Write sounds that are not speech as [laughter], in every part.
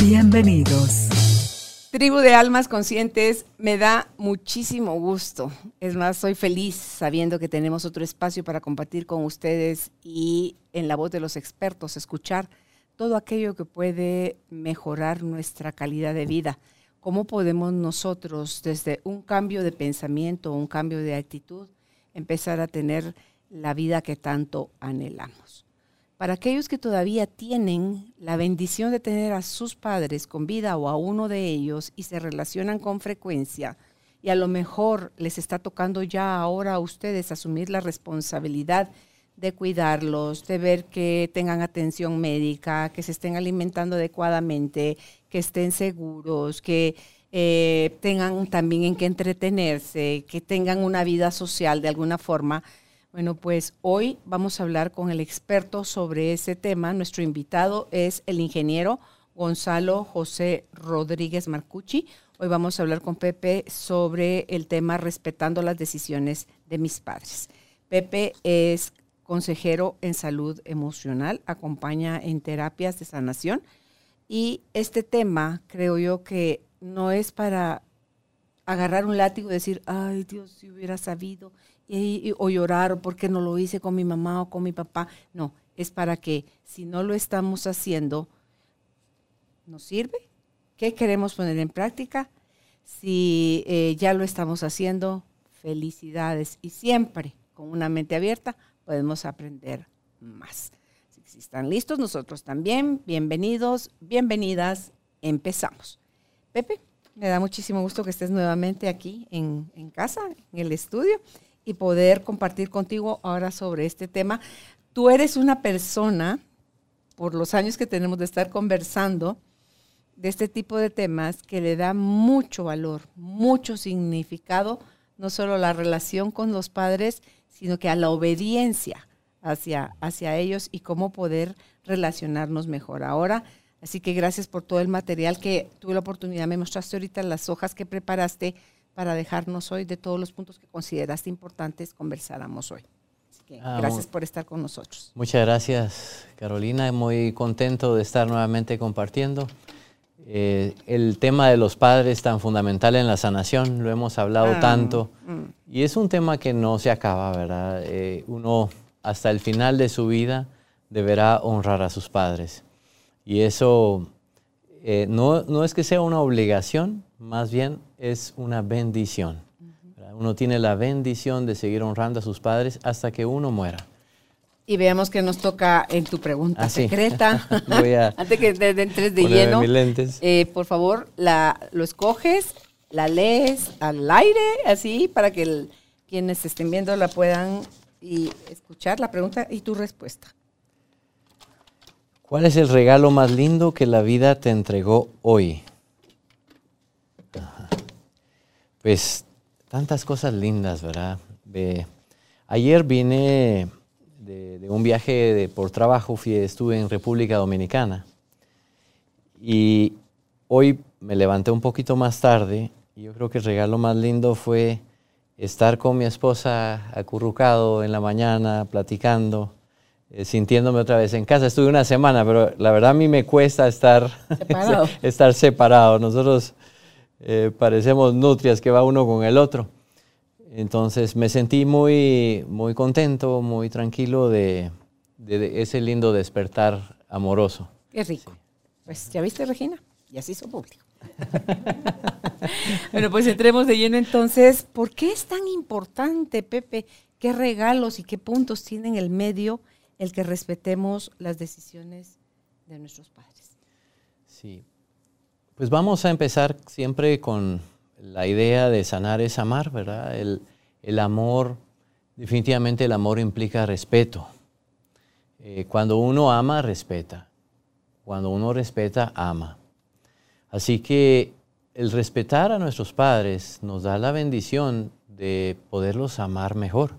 Bienvenidos. Tribu de Almas Conscientes, me da muchísimo gusto. Es más, soy feliz sabiendo que tenemos otro espacio para compartir con ustedes y en la voz de los expertos escuchar todo aquello que puede mejorar nuestra calidad de vida ¿Cómo podemos nosotros, desde un cambio de pensamiento, un cambio de actitud, empezar a tener la vida que tanto anhelamos? Para aquellos que todavía tienen la bendición de tener a sus padres con vida o a uno de ellos y se relacionan con frecuencia, y a lo mejor les está tocando ya ahora a ustedes asumir la responsabilidad de cuidarlos, de ver que tengan atención médica, que se estén alimentando adecuadamente, que estén seguros, que eh, tengan también en qué entretenerse, que tengan una vida social de alguna forma. Bueno, pues hoy vamos a hablar con el experto sobre ese tema. Nuestro invitado es el ingeniero Gonzalo José Rodríguez Marcucci. Hoy vamos a hablar con Pepe sobre el tema respetando las decisiones de mis padres. Pepe es consejero en salud emocional, acompaña en terapias de sanación y este tema creo yo que no es para agarrar un látigo y decir, ay Dios, si hubiera sabido, o llorar, o por qué no lo hice con mi mamá o con mi papá. No, es para que si no lo estamos haciendo, ¿nos sirve? ¿Qué queremos poner en práctica? Si eh, ya lo estamos haciendo, felicidades. Y siempre con una mente abierta podemos aprender más. Si están listos, nosotros también. Bienvenidos, bienvenidas. Empezamos. Pepe, me da muchísimo gusto que estés nuevamente aquí en casa, en el estudio, y poder compartir contigo ahora sobre este tema. Tú eres una persona, por los años que tenemos de estar conversando, de este tipo de temas que le da mucho valor, mucho significado, no solo a la relación con los padres, sino que a la obediencia hacia, hacia ellos y cómo poder relacionarnos mejor. Ahora, así que gracias por todo el material que tuve la oportunidad, me mostraste ahorita las hojas que preparaste para dejarnos hoy de todos los puntos que consideraste importantes conversáramos hoy. Así que ah, gracias por estar con nosotros. Muchas gracias, Carolina. Muy contento de estar nuevamente compartiendo. Eh, el tema de los padres tan fundamental en la sanación, lo hemos hablado ah, tanto, mm. y es un tema que no se acaba, ¿verdad? Eh, uno hasta el final de su vida deberá honrar a sus padres. Y eso eh, no, no, es que sea una obligación, más bien es una bendición. Uno tiene la bendición de seguir honrando a sus padres hasta que uno muera. Y veamos qué nos toca en tu pregunta ah, secreta. [laughs] [laughs] Antes que te entres de lleno, eh, por favor, la, lo escoges, la lees al aire, así, para que quienes estén viendo la puedan y escuchar la pregunta y tu respuesta. ¿Cuál es el regalo más lindo que la vida te entregó hoy? Pues tantas cosas lindas, ¿verdad? ayer vine de, un viaje por trabajo, fui, estuve en República Dominicana y hoy me levanté un poquito más tarde y yo creo que el regalo más lindo fue estar con mi esposa acurrucado en la mañana, platicando, eh, sintiéndome otra vez en casa. Estuve una semana, pero la verdad a mí me cuesta estar [laughs] separado. [laughs] estar separado. Nosotros eh, parecemos nutrias que va uno con el otro. Entonces me sentí muy, muy contento, muy tranquilo de, ese lindo despertar amoroso. Qué rico. Pues ya viste, Regina, y así hizo público. [laughs] bueno, pues entremos de lleno entonces. ¿Por qué es tan importante, Pepe? ¿Qué regalos y qué puntos tiene en el medio el que respetemos las decisiones de nuestros padres? Sí. Pues vamos a empezar siempre con la idea de sanar es amar, ¿verdad? El, amor, definitivamente el amor implica respeto. Eh, cuando uno ama, respeta. cuando uno respeta, ama. Así que el respetar a nuestros padres nos da la bendición de poderlos amar mejor.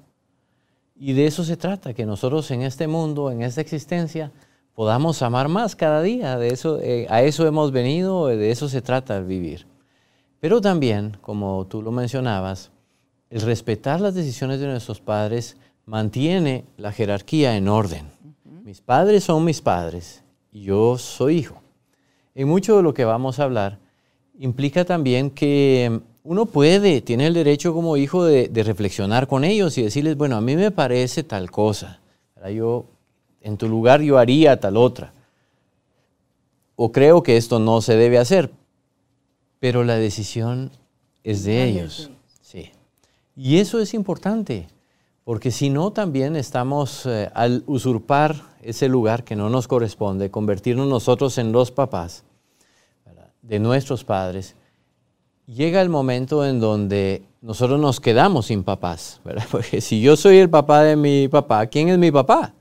Y de eso se trata, que nosotros en este mundo, en esta existencia, podamos amar más cada día. De eso, eh, a eso hemos venido, de eso se trata vivir. Pero también, como tú lo mencionabas, el respetar las decisiones de nuestros padres mantiene la jerarquía en orden. Mis padres son mis padres y yo soy hijo. En mucho de lo que vamos a hablar implica también que uno puede, tiene el derecho como hijo de, reflexionar con ellos y decirles, bueno, a mí me parece tal cosa. Yo en tu lugar yo haría tal otra. O creo que esto no se debe hacer, pero la decisión es de ellos. Sí. Y eso es importante, porque si no también estamos eh, al usurpar ese lugar que no nos corresponde, convertirnos nosotros en los papás de nuestros padres, llega el momento en donde nosotros nos quedamos sin papás, ¿verdad? [laughs] Porque si yo soy el papá de mi papá, ¿quién es mi papá?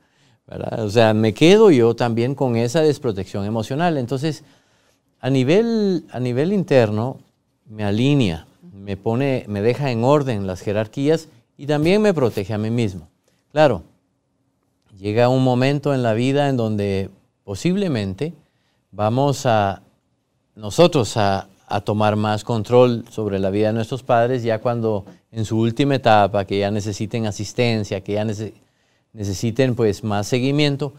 O sea, me quedo yo también con esa desprotección emocional. Entonces, a nivel, a nivel interno, me alinea, me pone, me deja en orden las jerarquías y también me protege a mí mismo. Claro, llega un momento en la vida en donde posiblemente vamos a nosotros a, a tomar más control sobre la vida de nuestros padres ya cuando en su última etapa, que ya necesiten asistencia, que ya necesiten necesiten pues más seguimiento,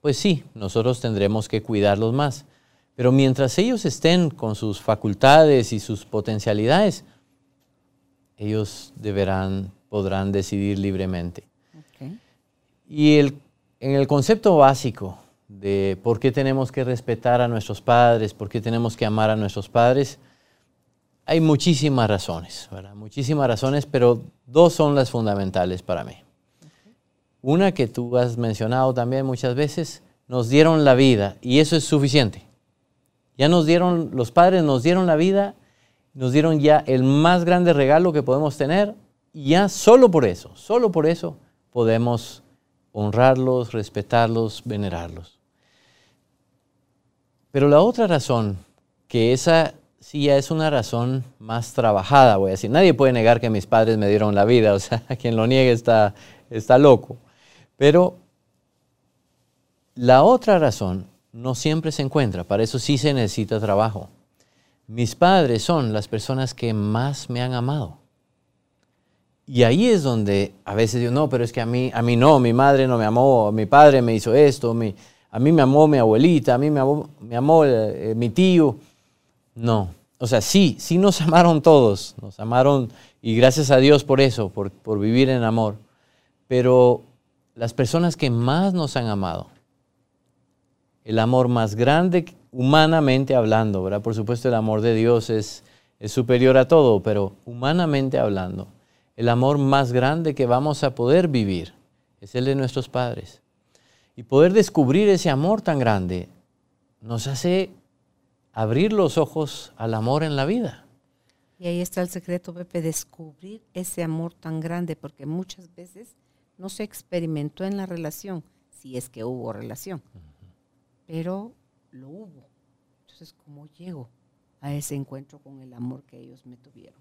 pues sí, nosotros tendremos que cuidarlos más. Pero mientras ellos estén con sus facultades y sus potencialidades, ellos deberán, podrán decidir libremente. Y el, en el concepto básico de por qué tenemos que respetar a nuestros padres, por qué tenemos que amar a nuestros padres, hay muchísimas razones, ¿verdad? Muchísimas razones, pero dos son las fundamentales para mí. Una que tú has mencionado también muchas veces, nos dieron la vida y eso es suficiente. Ya nos dieron, los padres nos dieron la vida, nos dieron ya el más grande regalo que podemos tener y ya solo por eso, solo por eso podemos honrarlos, respetarlos, venerarlos. Pero la otra razón, que esa sí ya es una razón más trabajada, voy a decir, nadie puede negar que mis padres me dieron la vida, [laughs] o sea, quien lo niegue está, está loco. Pero la otra razón no siempre se encuentra, para eso sí se necesita trabajo. Mis padres son las personas que más me han amado. Y ahí es donde a veces digo, no, pero es que a mí, a mí no, mi madre no me amó, mi padre me hizo esto, a mí me amó mi abuelita, a mí me amó, eh, mi tío. No, o sea, sí, sí nos [laughs] amaron todos, nos amaron y gracias a Dios por eso, por, por vivir en amor. Pero las personas que más nos han amado, el amor más grande humanamente hablando, ¿verdad? Por supuesto el amor de Dios es, es superior a todo, pero humanamente hablando, el amor más grande que vamos a poder vivir es el de nuestros padres. Y poder descubrir ese amor tan grande nos hace abrir los ojos al amor en la vida. Y ahí está el secreto, Pepe, descubrir ese amor tan grande, porque muchas veces no se experimentó en la relación, si es que hubo relación, pero lo hubo. Entonces, ¿cómo llego a ese encuentro con el amor que ellos me tuvieron?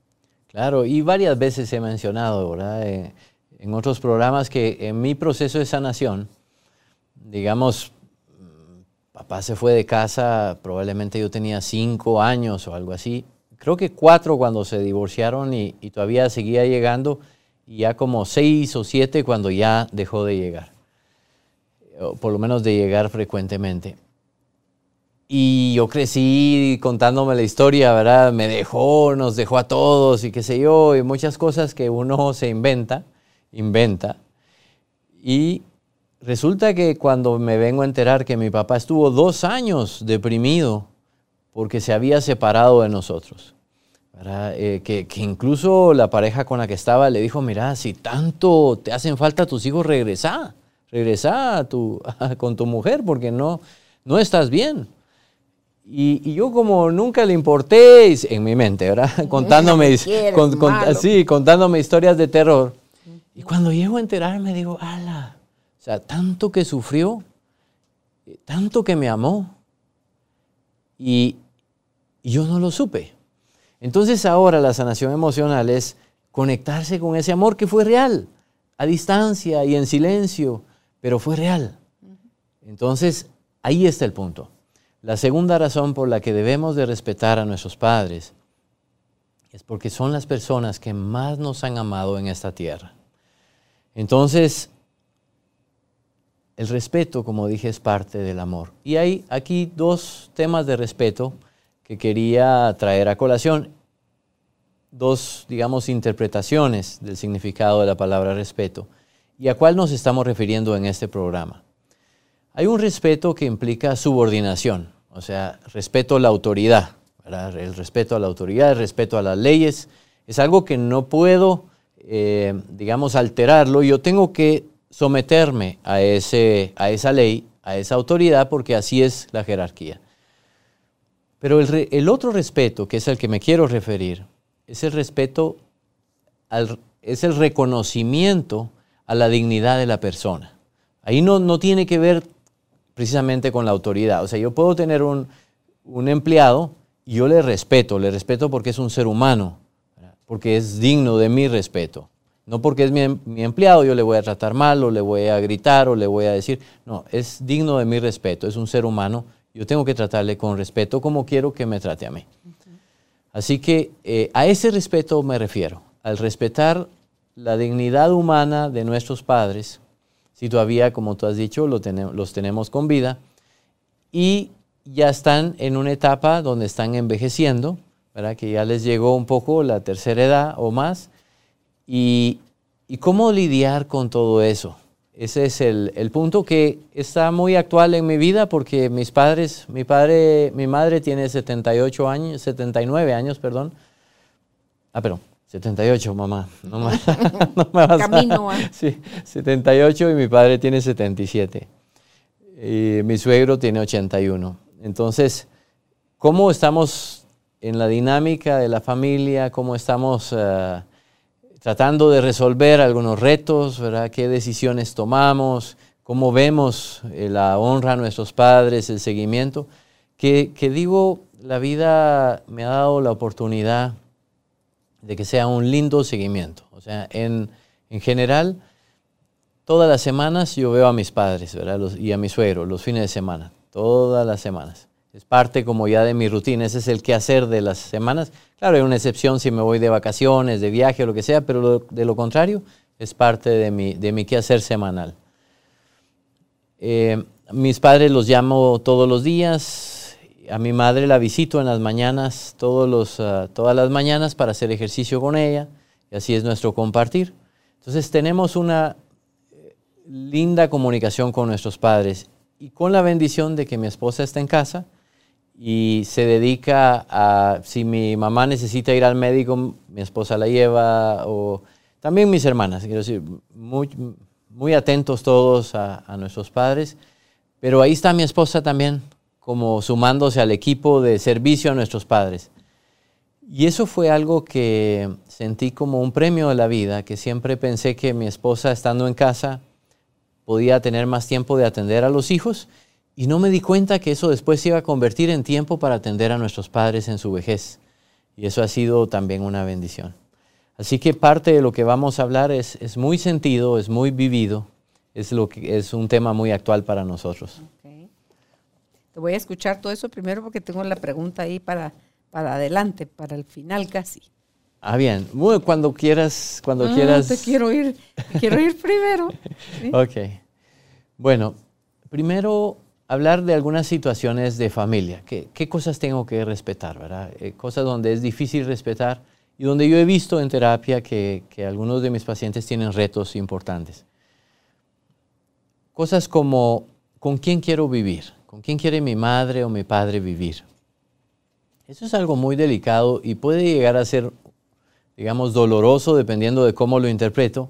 Claro, y varias veces he mencionado, ¿verdad? Eh, en otros programas que en mi proceso de sanación, digamos, papá se fue de casa, probablemente yo tenía cinco años o algo así, creo que cuatro cuando se divorciaron y todavía seguía llegando, y ya como seis o siete cuando ya dejó de llegar, o por lo menos de llegar frecuentemente. Y yo crecí contándome la historia, ¿verdad? Me dejó, nos dejó a todos y qué sé yo, y muchas cosas que uno se inventa, inventa. Y resulta que cuando me vengo a enterar que mi papá estuvo dos años deprimido porque se había separado de nosotros. Eh, que, incluso la pareja con la que estaba le dijo, mira, si tanto te hacen falta tus hijos, regresa, regresa tu, [laughs] con tu mujer porque no, no estás bien. Y, yo como nunca le importé, en mi mente, ¿verdad? [laughs] contándome, contándome historias de terror. Y cuando llego a enterarme, digo, ala, o sea, tanto que sufrió, tanto que me amó, y, y yo no lo supe. Entonces ahora la sanación emocional es conectarse con ese amor que fue real, a distancia y en silencio, pero fue real. Entonces, ahí está el punto. La segunda razón por la que debemos de respetar a nuestros padres es porque son las personas que más nos han amado en esta tierra. Entonces, el respeto, como dije, es parte del amor. Y hay aquí dos temas de respeto que quería traer a colación. Dos, digamos, interpretaciones del significado de la palabra respeto y a cuál nos estamos refiriendo en este programa. Hay un respeto que implica subordinación, o sea, respeto a la autoridad, el respeto a la autoridad, el respeto a las leyes, es algo que no puedo, eh, digamos, alterarlo, yo tengo que someterme a, ese, a esa ley, a esa autoridad, porque así es la jerarquía. Pero el, otro respeto, que es el que me quiero referir, es el respeto, al, es el reconocimiento a la dignidad de la persona. Ahí no, no tiene que ver precisamente con la autoridad. O sea, yo puedo tener un, un empleado y yo le respeto, le respeto porque es un ser humano, porque es digno de mi respeto. No porque es mi, mi, empleado yo le voy a tratar mal o le voy a gritar o le voy a decir, no, es digno de mi respeto, es un ser humano, yo tengo que tratarle con respeto como quiero que me trate a mí. Así que eh, a ese respeto me refiero, al respetar la dignidad humana de nuestros padres, si todavía, como tú has dicho, lo tenemos, los tenemos con vida, y ya están en una etapa donde están envejeciendo, ¿verdad? que ya les llegó un poco la tercera edad o más, y, y cómo lidiar con todo eso. Ese es el, el, punto que está muy actual en mi vida porque mis padres, mi padre, mi madre tiene 78 años, 79 años, perdón. Ah, perdón, 78, mamá. No me, [laughs] no me vas Camino a... [laughs] Sí, 78 y mi padre tiene 77. Y mi suegro tiene 81. Entonces, ¿cómo estamos en la dinámica de la familia? ¿Cómo estamos uh, tratando de resolver algunos retos? ¿verdad? ¿Qué decisiones tomamos? ¿Cómo vemos eh, la honra a nuestros padres, el seguimiento? Que, que digo, la vida me ha dado la oportunidad de que sea un lindo seguimiento. O sea, en, en general, todas las semanas yo veo a mis padres ¿verdad? Los, y a mi suegro los fines de semana, todas las semanas. Es parte como ya de mi rutina, ese es el quehacer de las semanas. Claro, hay una excepción si me voy de vacaciones, de viaje o lo que sea, pero de lo contrario es parte de mi, de mi quehacer semanal. Eh, mis padres los llamo todos los días, a mi madre la visito en las mañanas, todos los, uh, todas las mañanas para hacer ejercicio con ella, y así es nuestro compartir. Entonces tenemos una eh, linda comunicación con nuestros padres y con la bendición de que mi esposa está en casa y se dedica a, si mi mamá necesita ir al médico, mi esposa la lleva, o también mis hermanas, quiero decir, muy, muy atentos todos a, a nuestros padres, pero ahí está mi esposa también como sumándose al equipo de servicio a nuestros padres. Y eso fue algo que sentí como un premio de la vida, que siempre pensé que mi esposa estando en casa podía tener más tiempo de atender a los hijos y no me di cuenta que eso después se iba a convertir en tiempo para atender a nuestros padres en su vejez. Y eso ha sido también una bendición. Así que parte de lo que vamos a hablar es, es muy sentido, es muy vivido, es, lo que, es un tema muy actual para nosotros. Te voy a escuchar todo eso primero porque tengo la pregunta ahí para, para adelante, para el final casi. Ah, bien. Bueno, cuando quieras, cuando Ah, quieras. Te quiero ir, te quiero ir [laughs] primero. ¿sí? Ok. Bueno, primero hablar de algunas situaciones de familia. ¿Qué, cosas tengo que respetar, verdad? Eh, cosas donde es difícil respetar y donde yo he visto en terapia que, que algunos de mis pacientes tienen retos importantes. Cosas como, ¿con quién quiero vivir? ¿Con quién quiere mi madre o mi padre vivir? Eso es algo muy delicado y puede llegar a ser, digamos, doloroso dependiendo de cómo lo interpreto.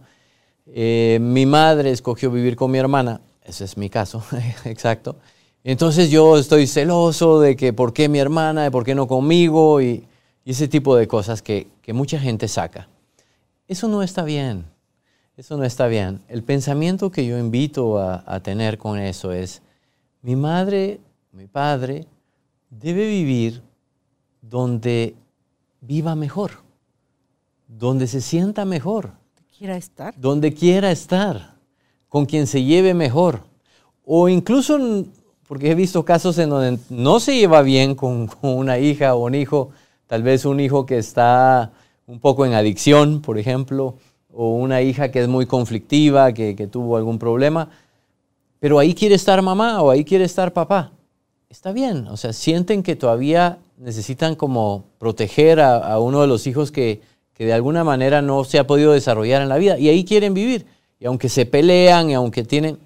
Eh, mi madre escogió vivir con mi hermana, ese es mi caso, [laughs] exacto. Entonces yo estoy celoso de que por qué mi hermana, de por qué no conmigo y, y ese tipo de cosas que, que mucha gente saca. Eso no está bien, eso no está bien. El pensamiento que yo invito a, a tener con eso es, mi madre, mi padre, debe vivir donde viva mejor, donde se sienta mejor, quiera estar. donde quiera estar, con quien se lleve mejor. O incluso, porque he visto casos en donde no se lleva bien con, con una hija o un hijo, tal vez un hijo que está un poco en adicción, por ejemplo, o una hija que es muy conflictiva, que, que tuvo algún problema, pero ahí quiere estar mamá o ahí quiere estar papá. Está bien, o sea, sienten que todavía necesitan como proteger a, a uno de los hijos que, que de alguna manera no se ha podido desarrollar en la vida y ahí quieren vivir. Y aunque se pelean y aunque tienen,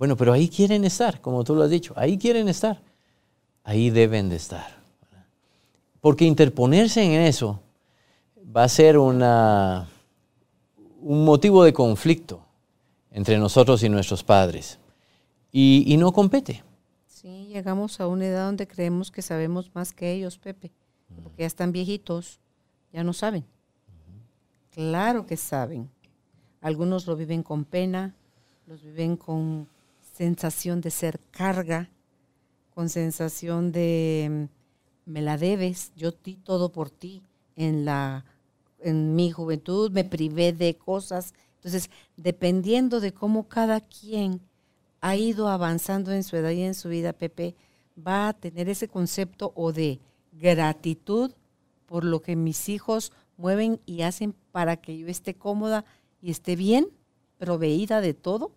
bueno, pero ahí quieren estar, como tú lo has dicho, ahí quieren estar, ahí deben de estar. Porque interponerse en eso va a ser una, un motivo de conflicto entre nosotros y nuestros padres. Y, y no compete. Sí, llegamos a una edad donde creemos que sabemos más que ellos, Pepe, porque ya están viejitos, ya no saben. Claro que saben. Algunos lo viven con pena, los viven con sensación de ser carga, con sensación de mm, me la debes, yo di todo por ti en la en mi juventud me privé de cosas. Entonces, dependiendo de cómo cada quien ha ido avanzando en su edad y en su vida, Pepe, va a tener ese concepto o de gratitud por lo que mis hijos mueven y hacen para que yo esté cómoda y esté bien, proveída de todo,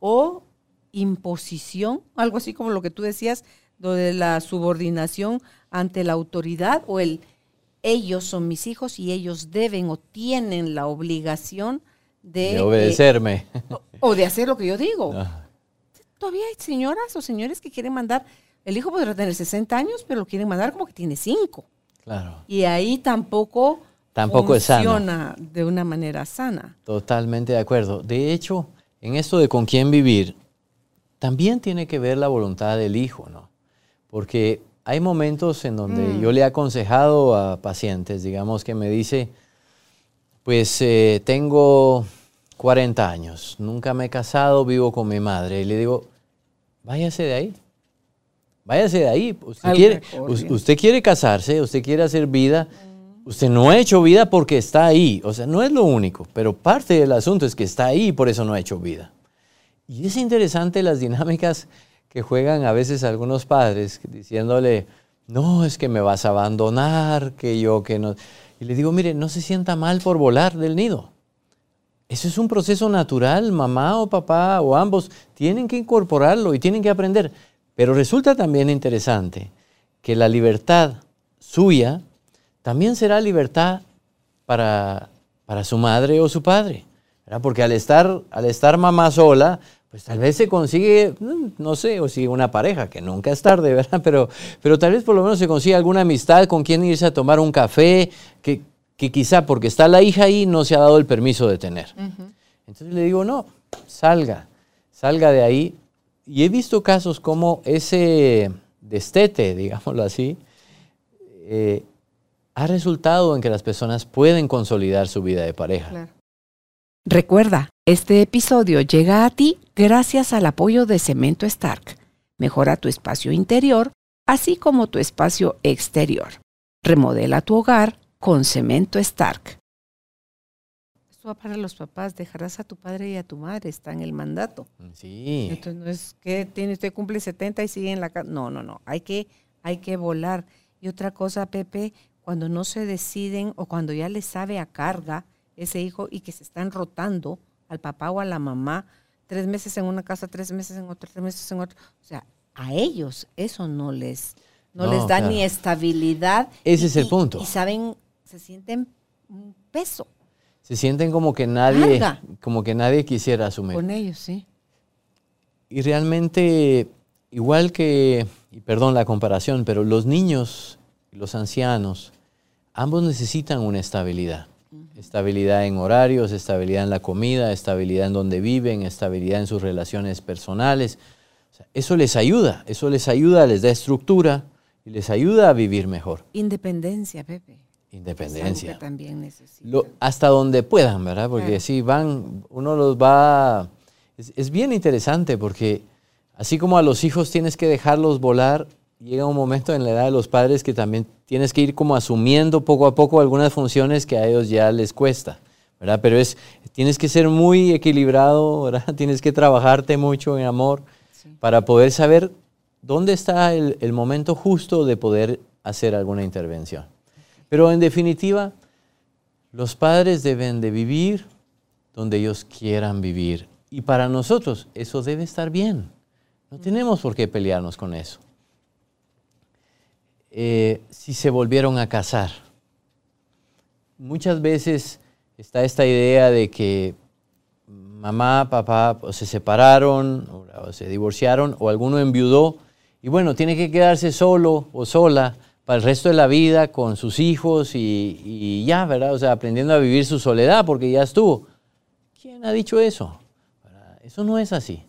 o imposición, algo así como lo que tú decías, de la subordinación ante la autoridad o el ellos son mis hijos y ellos deben o tienen la obligación de, De obedecerme. eh, o, o de hacer lo que yo digo. Todavía hay señoras o señores que quieren mandar, el hijo podrá tener 60 años, pero lo quieren mandar como que tiene 5. claro, Y ahí tampoco, Tampoco es sano. funciona de una manera sana. totalmente de acuerdo. De hecho, en esto de con quién vivir, también tiene que ver la voluntad del hijo, ¿no? Porque hay momentos en donde yo le he aconsejado a pacientes, digamos que me dice, pues eh, tengo 40 años, nunca me he casado, vivo con mi madre. Y le digo, váyase de ahí. Váyase de ahí. Usted Al quiere, usted casarse, usted quiere hacer vida. Usted no ha hecho vida porque está ahí. O sea, no es lo único, pero parte del asunto es que está ahí y por eso no ha hecho vida. Y es interesante las dinámicas que juegan a veces algunos padres diciéndole, no, es que me vas a abandonar, que yo que no. Y le digo, mire, no se sienta mal por volar del nido. Eso es un proceso natural, mamá o papá o ambos tienen que incorporarlo y tienen que aprender. Pero resulta también interesante que la libertad suya también será libertad para, para su madre o su padre. Porque al estar, al estar mamá sola, pues tal vez se consigue, mm, no sé, o sigue una pareja, que nunca es tarde, [laughs] ¿verdad? Pero, pero tal vez por lo menos se consigue alguna amistad con quien irse a tomar un café, que, que quizá porque está la hija ahí no se ha dado el permiso de tener. Entonces le digo, no, salga, salga de ahí. Y he visto casos como ese destete, [laughs] digámoslo así, eh, ha resultado en que las personas pueden consolidar su vida de pareja. Recuerda, este episodio llega a ti gracias al apoyo de Cemento Stark. Mejora tu espacio interior, así como tu espacio exterior. Remodela tu hogar con Cemento Stark. Esto va para los papás, dejarás a tu padre y a tu madre, está en el mandato. Sí, Entonces no es que tiene, usted cumple 70 y sigue en la casa. No, no, no. Hay que, hay que volar. Y otra cosa, Pepe, cuando no se deciden o cuando ya le sabe a carga ese hijo y que se están rotando al papá o a la mamá, tres meses en una casa, tres meses en otra, tres meses en otra. O sea, a ellos eso no les, no, No, les da claro. ni estabilidad. Ese y- es el punto. Y saben, se sienten un peso se sienten como que nadie, como que nadie quisiera asumir. con ellos, sí. Y realmente, igual que, y perdón la comparación, pero los niños y los ancianos, ambos necesitan una estabilidad. Estabilidad en horarios, estabilidad en la comida, estabilidad en donde viven, estabilidad en sus relaciones personales. O sea, eso les ayuda, eso les ayuda, les da estructura y les ayuda a vivir mejor. Independencia, Pepe. Independencia. que también necesitan. Lo- hasta donde puedan, ¿verdad? Porque Claro. si van, uno los va... Es, es bien interesante porque así como a los hijos tienes que dejarlos volar, llega un momento en la edad de los padres que también tienes que ir como asumiendo poco a poco algunas funciones que a ellos ya les cuesta, ¿verdad? Pero es, tienes que ser muy equilibrado, ¿verdad? [laughs] Tienes que trabajarte mucho en amor para poder saber dónde está el, el momento justo de poder hacer alguna intervención. Pero en definitiva, los padres deben de vivir donde ellos quieran vivir. Y para nosotros eso debe estar bien. No tenemos por qué pelearnos con eso. Eh, si se volvieron a casar, muchas veces está esta idea de que mamá, papá se separaron o se divorciaron o alguno enviudó y bueno, tiene que quedarse solo o sola para el resto de la vida con sus hijos y, ya, ¿verdad? O sea, aprendiendo a vivir su soledad porque ya estuvo. ¿Quién ha dicho eso? Eso no es así.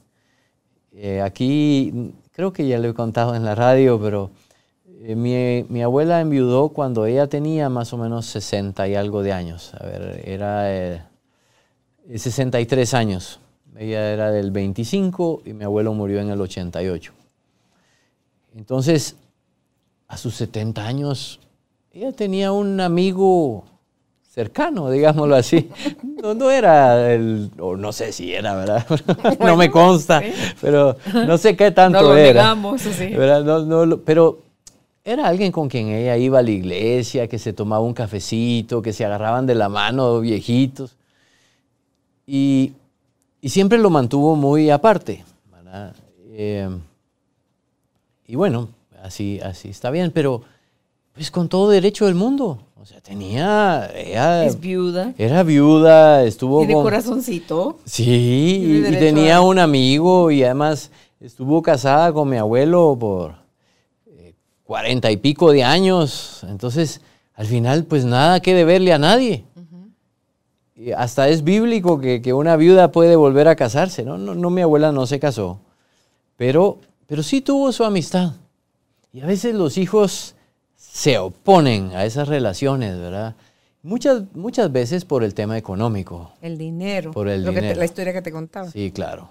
Eh, aquí, creo que ya lo he contado en la radio, pero eh, mi, abuela enviudó cuando ella tenía más o menos 60 y algo de años. A ver, era 63 eh, años. Ella era del 25 y mi abuelo murió en el 88. Entonces, a sus 70 años, ella tenía un amigo cercano, [laughs] digámoslo así. No, era el, o no sé si era, ¿verdad? [laughs] no me consta, pero no sé qué tanto no lo era. sí. pero era alguien con quien ella iba a la iglesia, que se tomaba un cafecito, que se agarraban de la mano viejitos. Y, siempre lo mantuvo muy aparte. Eh, y bueno, así, así está bien, pero pues con todo derecho del mundo. O sea, tenía. es viuda. Era viuda, estuvo. ¿Tiene corazoncito? Sí, y, tenía un amigo y además estuvo casada con mi abuelo por cuarenta y pico de años. Entonces, al final, pues nada que deberle a nadie. y hasta es bíblico que, una viuda puede volver a casarse. ¿no? No, no, mi abuela no se casó, pero, pero sí tuvo su amistad. Y a veces los hijos se oponen a esas relaciones, ¿verdad? Muchas, muchas veces por el tema económico. El dinero. Por el dinero. la historia que te contaba. Sí, claro.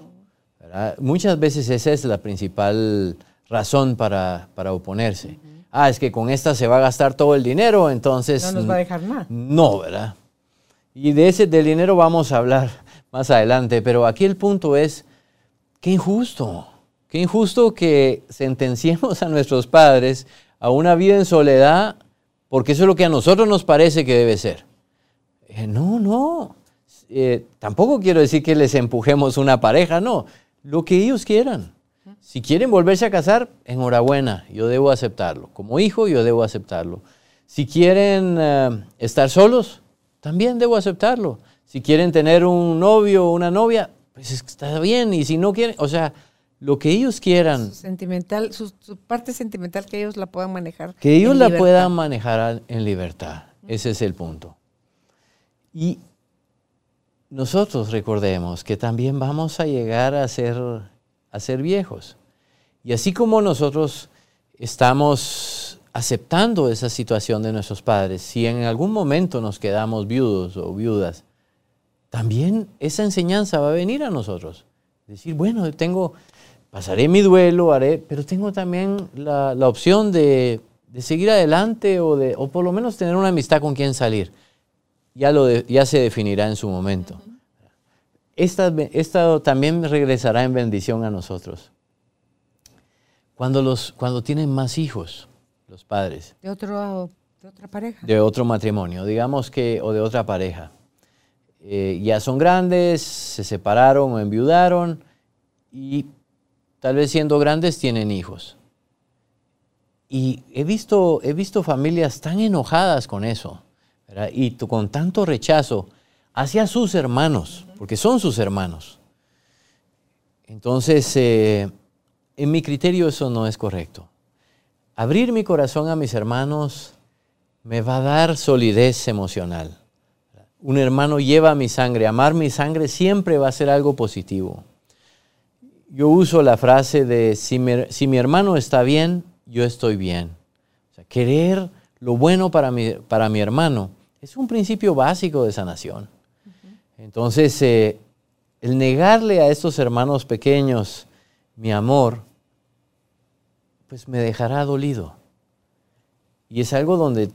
Muchas veces esa es la principal razón para, oponerse. Ah, es que con esta se va a gastar todo el dinero, entonces... No nos va a dejar nada. No, ¿verdad? Y de ese del dinero vamos a hablar [laughs] más adelante, pero aquí el punto es, qué injusto. Qué injusto que sentenciemos a nuestros padres a una vida en soledad porque eso es lo que a nosotros nos parece que debe ser. Eh, no, no. Eh, tampoco quiero decir que les empujemos una pareja, no. Lo que ellos quieran. Si quieren volverse a casar, enhorabuena, yo debo aceptarlo. Como hijo, yo debo aceptarlo. Si quieren eh, estar solos, también debo aceptarlo. Si quieren tener un novio o una novia, pues está bien. Y si no quieren, o sea, lo que ellos quieran. sentimental, su, parte sentimental que ellos la puedan manejar. Que ellos la puedan manejar en libertad. Ese es el punto. Y nosotros recordemos que también vamos a llegar a ser, a ser viejos. Y así como nosotros estamos aceptando esa situación de nuestros padres, si en algún momento nos quedamos viudos o viudas, también esa enseñanza va a venir a nosotros. Decir, bueno, tengo, pasaré mi duelo, haré, pero tengo también la, opción de, seguir adelante o, de, o por lo menos tener una amistad con quien salir. Ya, lo ya se definirá en su momento. Esta, esta, también regresará en bendición a nosotros. Cuando, los, cuando tienen más hijos, los padres. De, otro, de otra pareja. De otro matrimonio, digamos que, o de otra pareja. Eh, ya son grandes, se separaron o enviudaron y tal vez siendo grandes, tienen hijos. Y he visto, he visto familias tan enojadas con eso, y con tanto rechazo hacia sus hermanos, porque son sus hermanos. Entonces, eh, en mi criterio eso no es correcto. Abrir mi corazón a mis hermanos me va a dar solidez emocional. Un hermano lleva mi sangre, amar mi sangre siempre va a ser algo positivo yo uso la frase de si mi, hermano está bien, yo estoy bien. Querer lo bueno para mi, para mi hermano es un principio básico de sanación. Entonces, eh, el negarle a estos hermanos pequeños mi amor pues me dejará dolido. Y es algo donde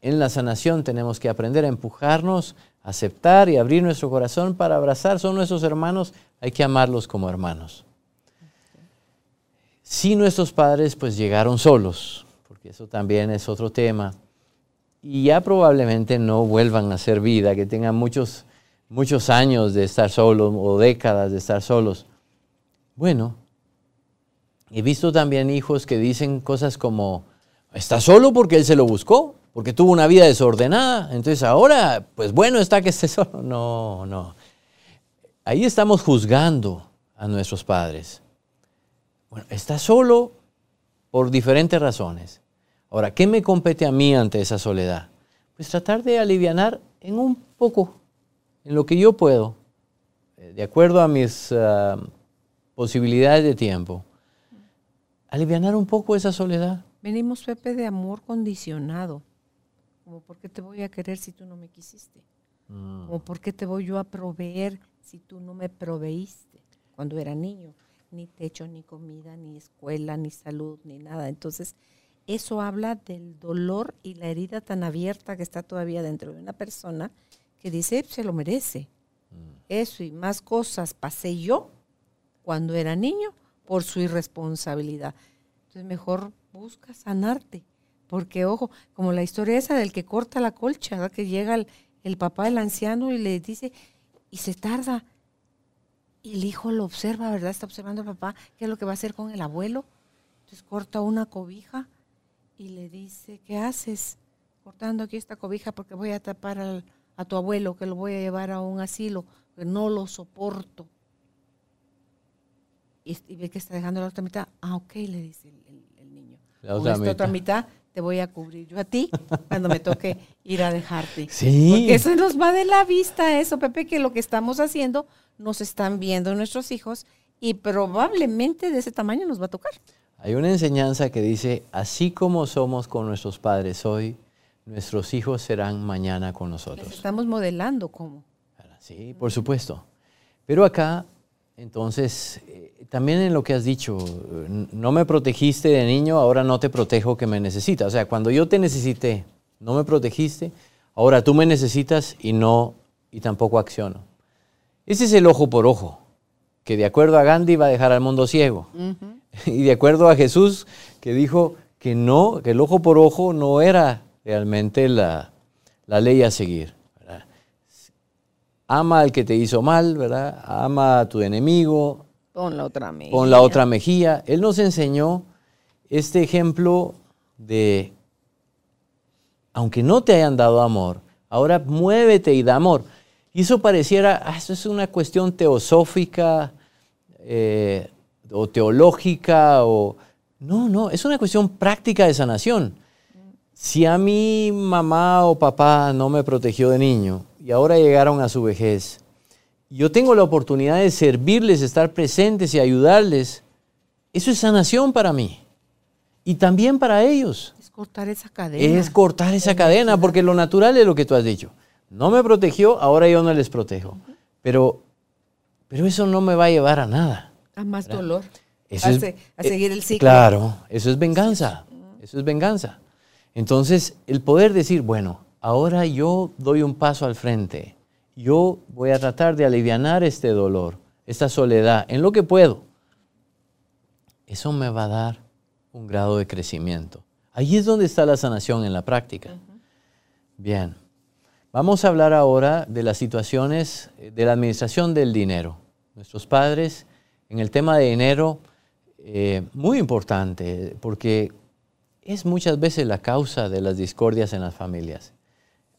en la sanación tenemos que aprender a empujarnos, aceptar y abrir nuestro corazón para abrazar. Son nuestros hermanos, hay que amarlos como hermanos. Si nuestros padres pues llegaron solos, porque eso también es otro tema, y ya probablemente no vuelvan a hacer vida, que tengan muchos, muchos años de estar solos o décadas de estar solos. Bueno, he visto también hijos que dicen cosas como, está solo porque él se lo buscó porque tuvo una vida desordenada, entonces ahora, pues bueno está que esté [laughs] solo. No, no. Ahí estamos juzgando a nuestros padres. Bueno, está solo por diferentes razones. Ahora, ¿qué me compete a mí ante esa soledad? Pues tratar de aliviar en un poco, en lo que yo puedo, eh, de acuerdo a mis ah, posibilidades de tiempo, aliviar un poco esa soledad. Venimos, Pepe, de amor condicionado. Como, ¿por qué te voy a querer si tú no me quisiste? Mm. Como, ¿por qué te voy yo a proveer si tú no me proveíste cuando era niño? Ni techo, ni comida, ni escuela, ni salud, ni nada. Entonces, eso habla del dolor y la herida tan abierta que está todavía dentro de una persona que dice, se lo merece. Mm. Eso y más cosas pasé yo cuando era niño por su irresponsabilidad. Entonces, mejor busca sanarte porque, ojo, como la historia esa del que corta la colcha, que llega el, papá del anciano y le dice, y se tarda. Y el hijo lo observa, ¿verdad? Está observando al papá, qué es lo que va a hacer con el abuelo. Entonces corta una cobija y le dice, ¿qué haces? Cortando aquí esta cobija porque voy a tapar a tu abuelo, que lo voy a llevar a un asilo, que no lo soporto. Y, ve que está dejando la otra mitad. Ah, ok, le dice el, niño. La otra, otra mitad te voy a cubrir yo a ti cuando me toque ir a dejarte. [laughs] Sí. Porque eso nos va de la vista, eso, Pepe, que lo que estamos haciendo nos están viendo nuestros hijos y probablemente de ese tamaño nos va a tocar. Hay una enseñanza que dice, así como somos con nuestros padres hoy, nuestros hijos serán mañana con nosotros. estamos modelando cómo. Sí, por supuesto. Pero acá entonces, eh, también en lo que has dicho, no me protegiste de niño, ahora no te protejo que me necesitas. O sea, cuando yo te necesité, no me protegiste, ahora tú me necesitas y no, y tampoco acciono. Ese es el ojo por ojo, que de acuerdo a Gandhi va a dejar al mundo ciego. [laughs] Y de acuerdo a Jesús, que dijo que no, que el ojo por ojo no era realmente la ley a seguir ama al que te hizo mal, ¿verdad? Ama a tu enemigo. Pon la otra mejilla. Pon la otra mejilla. Él nos enseñó este ejemplo de, aunque no te hayan dado amor, ahora muévete y da amor. Y eso pareciera, ah, eso es una cuestión teosófica eh, o teológica o... No, no, es una cuestión práctica de sanación. Si a mi mamá o papá no me protegió de niño, y ahora llegaron a su vejez. Yo tengo la oportunidad de servirles, estar presentes y ayudarles. Eso es sanación para mí. Y también para ellos. Es cortar esa cadena. Es cortar esa cadena, porque lo natural es lo que tú has dicho. No me protegió, ahora yo no les protejo. Pero, pero eso no me va a llevar a nada. A más dolor. a, a, seguir el ciclo. Claro, eso es venganza. Eso es venganza. Entonces, el poder decir, bueno, ahora yo doy un paso al frente. Yo voy a tratar de aliviar este dolor, esta soledad, en lo que puedo. Eso me va a dar un grado de crecimiento. Ahí es donde está la sanación en la práctica. Bien, vamos a hablar ahora de las situaciones de la administración del dinero. Nuestros padres, en el tema de dinero, eh, muy importante, porque es muchas veces la causa de las discordias en las familias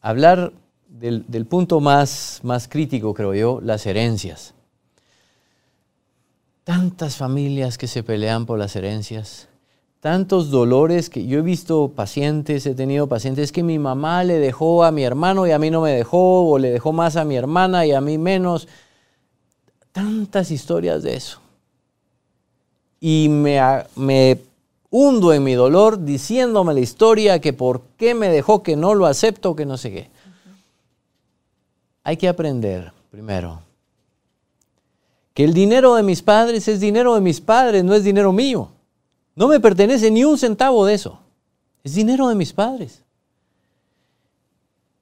hablar del, punto más, más crítico, creo yo, las herencias. Tantas familias que se pelean por las herencias, tantos dolores que yo he visto pacientes, he tenido pacientes que mi mamá le dejó a mi hermano y a mí no me dejó, o le dejó más a mi hermana y a mí menos. Tantas historias de eso. Y me, me hundo en mi dolor diciéndome la historia que por qué me dejó, que no lo acepto, que no sé qué. Hay que aprender, primero, que el dinero de mis padres es dinero de mis padres, no es dinero mío. No me pertenece ni un centavo de eso. Es dinero de mis padres.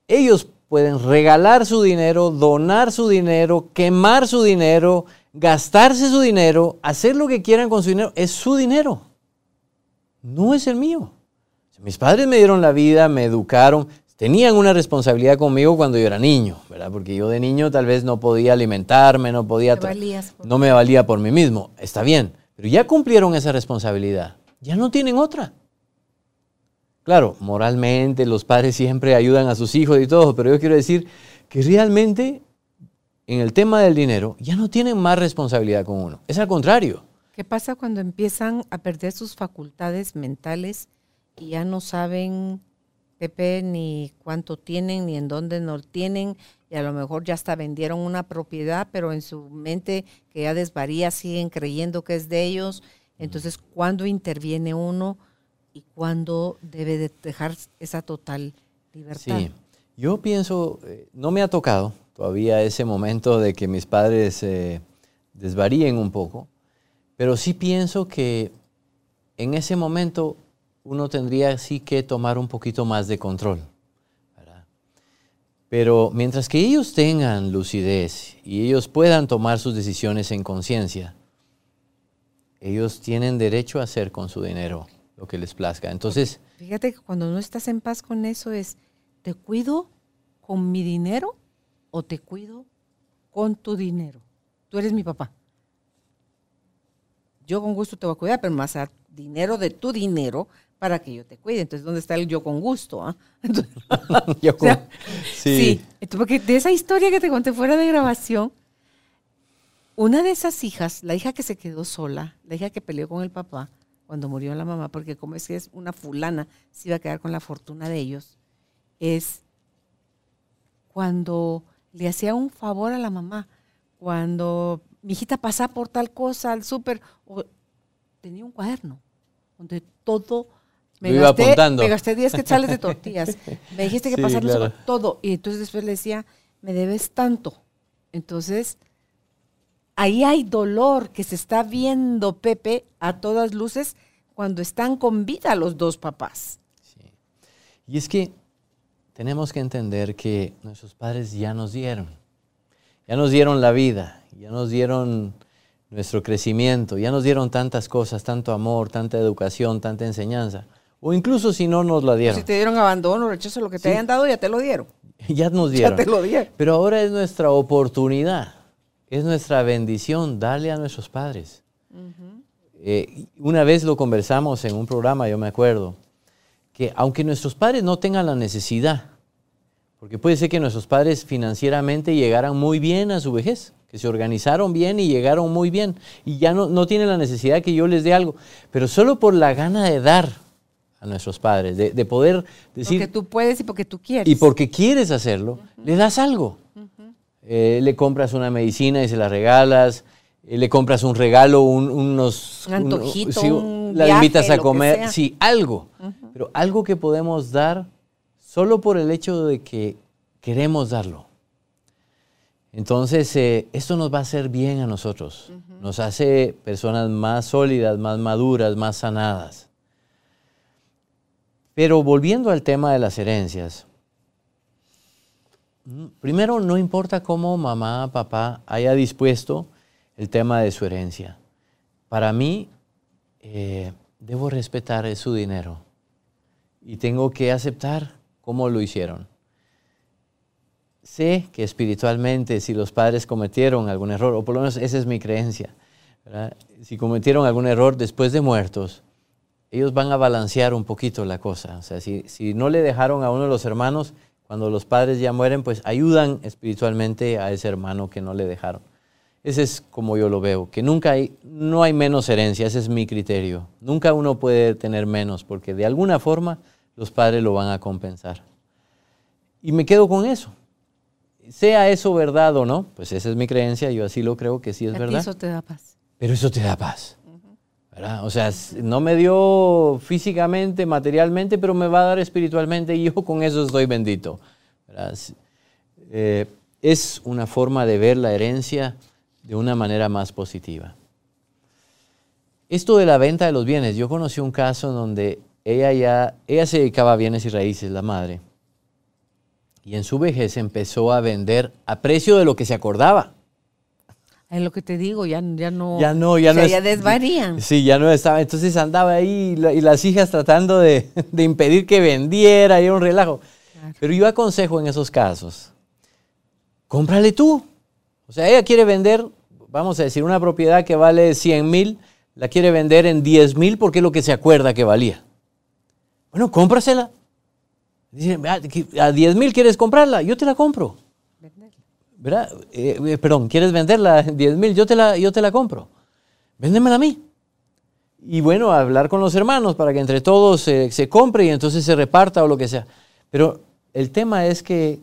Ellos pueden regalar su dinero, donar su dinero, quemar su dinero, gastarse su dinero, hacer lo que quieran con su dinero. Es su dinero. No es el mío. Mis padres me dieron la vida, me educaron, tenían una responsabilidad conmigo cuando yo era niño, ¿verdad? Porque yo de niño tal vez no podía alimentarme, no podía... No me valía por mí mismo. Está bien, pero ya cumplieron esa responsabilidad. Ya no tienen otra. Claro, moralmente los padres siempre ayudan a sus hijos y todo, pero yo quiero decir que realmente en el tema del dinero ya no tienen más responsabilidad con uno. Es al contrario. ¿Qué pasa cuando empiezan a perder sus facultades mentales y ya no saben Pepe, ni cuánto tienen, ni en dónde no tienen, y a lo mejor ya hasta vendieron una propiedad, pero en su mente que ya desvaría siguen creyendo que es de ellos. Entonces, ¿cuándo interviene uno y cuándo debe de dejar esa total libertad? Sí, yo pienso, eh, no me ha tocado todavía ese momento de que mis padres eh, desvaríen un poco, pero sí pienso que en ese momento uno tendría sí que tomar un poquito más de control. Pero mientras que ellos tengan lucidez y ellos puedan tomar sus decisiones en conciencia, ellos tienen derecho a hacer con su dinero lo que les plazca. Entonces, fíjate que cuando no estás en paz con eso es, ¿te cuido con mi dinero o te cuido con tu dinero? Tú eres mi papá. Yo con gusto te voy a cuidar, pero más a dinero de tu dinero para que yo te cuide. Entonces, ¿dónde está el yo con gusto? Ah? [laughs] [laughs] yo con, sí. sí. porque de esa historia que te conté fuera de grabación, una de esas hijas, la hija que se quedó sola, la hija que peleó con el papá cuando murió la mamá, porque como es que es una fulana, se iba a quedar con la fortuna de ellos, es cuando le hacía un favor a la mamá, cuando mi hijita pasaba por tal cosa al súper, tenía un cuaderno donde todo me iba gasté, apuntando. Me gasté 10 quetzales de tortillas. [laughs] Me dijiste que sí, todo. Y entonces después le decía, me debes tanto. Entonces, ahí hay dolor que se está viendo, Pepe, a todas luces, cuando están con vida los dos papás. Sí. Y es que tenemos que entender que nuestros padres ya nos dieron. Ya nos dieron la vida, ya nos dieron nuestro crecimiento, ya nos dieron tantas cosas, tanto amor, tanta educación, tanta enseñanza. O incluso si no nos la dieron. Si te dieron abandono, rechazo, lo que te hayan dado, ya te lo dieron. [laughs] ya nos dieron. Ya te lo dieron. Pero ahora es nuestra oportunidad, es nuestra bendición darle a nuestros padres. Eh, una vez lo conversamos en un programa, yo me acuerdo, que aunque nuestros padres no tengan la necesidad, porque puede ser que nuestros padres financieramente llegaran muy bien a su vejez, que se organizaron bien y llegaron muy bien, y ya no, no tienen la necesidad que yo les dé algo, pero solo por la gana de dar, a nuestros padres, de, poder decir... Porque tú puedes y porque tú quieres. Y porque quieres hacerlo, le das algo. Eh, le compras una medicina y se la regalas, eh, le compras un regalo, unos... Un antojito, La invitas a comer, sí, algo. Pero algo que podemos dar solo por el hecho de que queremos darlo. Entonces, eh, esto nos va a hacer bien a nosotros. Nos hace personas más sólidas, más maduras, más sanadas. Pero volviendo al tema de las herencias, primero no importa cómo mamá, papá haya dispuesto el tema de su herencia. Para mí, eh, debo respetar su dinero y tengo que aceptar cómo lo hicieron. Sé que espiritualmente si los padres cometieron algún error, o por lo menos esa es mi creencia, si cometieron algún error después de muertos, ellos van a balancear un poquito la cosa. O sea, si, no le dejaron a uno de los hermanos, cuando los padres ya mueren, pues ayudan espiritualmente a ese hermano que no le dejaron. Ese es como yo lo veo, que nunca hay, no hay menos herencia, ese es mi criterio. Nunca uno puede tener menos, porque de alguna forma los padres lo van a compensar. Y me quedo con eso. Sea eso verdad o no, pues esa es mi creencia, yo así lo creo que sí es verdad. Eso te da paz. Pero eso te da paz. O sea, no me dio físicamente, materialmente, pero me va a dar espiritualmente y yo con eso estoy bendito. Eh, es una forma de ver la herencia de una manera más positiva. Esto de la venta de los bienes, yo conocí un caso donde ella ya, ella se dedicaba a bienes y raíces, la madre, y en su vejez empezó a vender a precio de lo que se acordaba. Es lo que te digo, ya, ya no. Ya no, ya o sea, no. ya es- desvarían. Sí, ya no estaba. Entonces andaba ahí y, la- y las hijas tratando de, [laughs] de impedir que vendiera, y era un relajo. Claro. Pero yo aconsejo en esos casos, cómprale tú. O sea, ella quiere vender, vamos a decir, una propiedad que vale 100 mil, la quiere vender en 10 mil porque es lo que se acuerda que valía. Bueno, cómprasela. Dice, "Ah, que a 10 mil quieres comprarla, yo te la compro. ¿Verdad? Eh, eh, perdón, ¿quieres venderla en 10 mil? Yo, te la- yo te la compro. Véndemela a mí. Y bueno, hablar con los hermanos para que entre todos se- se compre y entonces se reparta o lo que sea. Pero el tema es que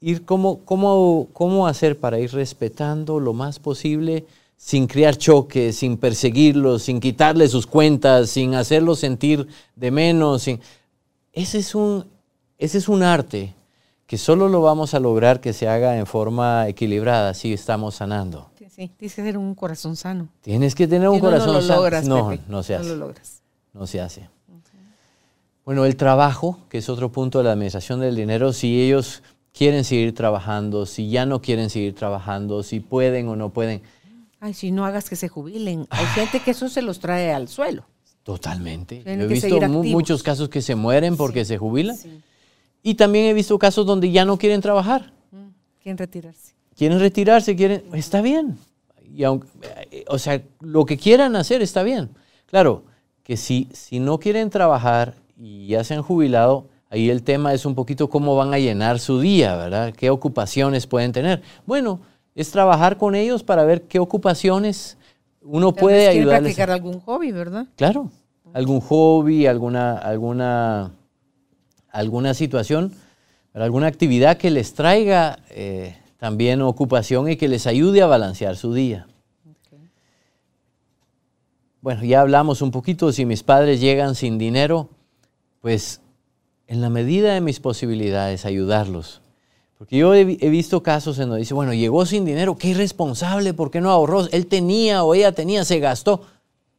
ir cómo, cómo, cómo hacer para ir respetando lo más posible sin crear choques, sin perseguirlos, sin quitarle sus cuentas, sin hacerlos sentir de menos. sin- Ese, es un, ese es un arte que solo lo vamos a lograr que se haga en forma equilibrada si estamos sanando. Sí, sí, tienes que tener un corazón sano. Tienes que tener un no, corazón no lo sano. logras, no, Pepe. no se hace. No lo logras. No se hace. Bueno, el trabajo, que es otro punto de la administración del dinero, si ellos quieren seguir trabajando, si ya no quieren seguir trabajando, si pueden o no pueden, Ay, si no hagas que se jubilen. Hay gente que eso se los trae al suelo. Totalmente. Yo he visto mu- muchos casos que se mueren porque se jubilan Sí. y también he visto casos donde ya no quieren trabajar. Mm, Quieren retirarse. quieren retirarse, quieren, está bien. Y aunque, o sea, lo que quieran hacer está bien. Claro, que si, si no quieren trabajar y ya se han jubilado, ahí el tema es un poquito cómo van a llenar su día, ¿verdad? ¿Qué ocupaciones pueden tener? Bueno, es trabajar con ellos para ver qué ocupaciones uno Tal puede vez ayudarles. practicar algún hobby, ¿verdad? Claro, algún hobby, alguna, alguna, alguna situación, alguna actividad que les traiga eh, también ocupación y que les ayude a balancear su día. Bueno, ya hablamos un poquito, si mis padres llegan sin dinero, pues en la medida de mis posibilidades ayudarlos. Porque yo he, he visto casos en donde dice, bueno, llegó sin dinero, qué irresponsable, ¿por qué no ahorró? Él tenía o ella tenía, se gastó.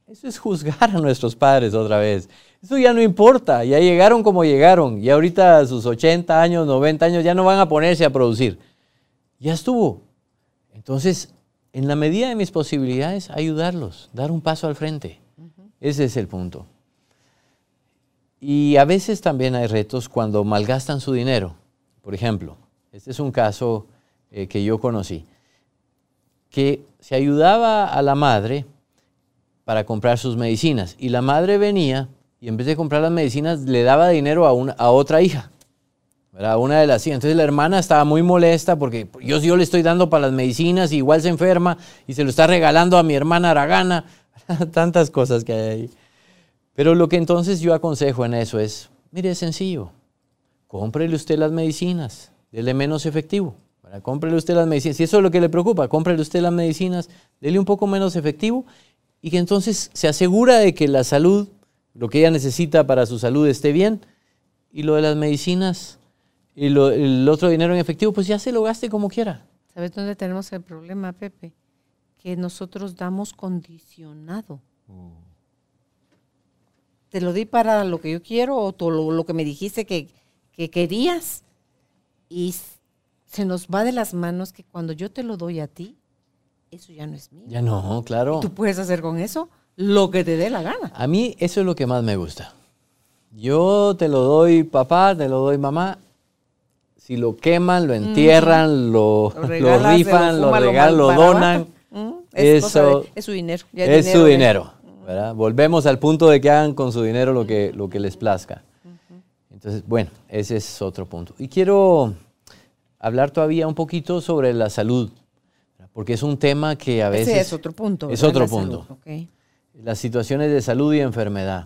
Eso es juzgar a nuestros padres otra vez. Eso ya no importa, ya llegaron como llegaron. Y ahorita a sus 80 años, 90 años ya no van a ponerse a producir. Ya estuvo. Entonces, en la medida de mis posibilidades, ayudarlos, dar un paso al frente. Ese es el punto. Y a veces también hay retos cuando malgastan su dinero. Por ejemplo, este es un caso eh, que yo conocí, que se ayudaba a la madre para comprar sus medicinas y la madre venía y en vez de comprar las medicinas le daba dinero a, una, a otra hija, a una de las hijas. Entonces la hermana estaba muy molesta porque yo, yo le estoy dando para las medicinas y igual se enferma y se lo está regalando a mi hermana Aragana. [laughs] Tantas cosas que hay ahí. Pero lo que entonces yo aconsejo en eso es, mire, es sencillo, cómprele usted las medicinas, dele menos efectivo. ¿verdad? Cómprele usted las medicinas. Si eso es lo que le preocupa, cómprele usted las medicinas, dele un poco menos efectivo y que entonces se asegura de que la salud, lo que ella necesita para su salud esté bien y lo de las medicinas y lo- el otro dinero en efectivo, pues ya se lo gaste como quiera. ¿Sabes dónde tenemos el problema, Pepe? Que nosotros damos condicionado. Te lo di para lo que yo quiero o lo, lo que me dijiste que, que querías y se nos va de las manos que cuando yo te lo doy a ti, eso ya no es mío. Ya no, claro. Tú puedes hacer con eso lo que te dé la gana. A mí eso es lo que más me gusta. Yo te lo doy papá, te lo doy mamá. Si lo queman, lo entierran, lo, Lo [laughs] lo regalas, se rifan, lo fuma, regalan, lo donan. Mm, Es, Eso de- es su dinero. ya es su dinero. ¿verdad? Volvemos al punto de que hagan con su dinero lo que, lo que les plazca. Entonces, bueno, ese es otro punto. Y quiero hablar todavía un poquito sobre la salud, porque es un tema que a veces... Ese es otro punto. Es otro La punto. las situaciones de salud y enfermedad.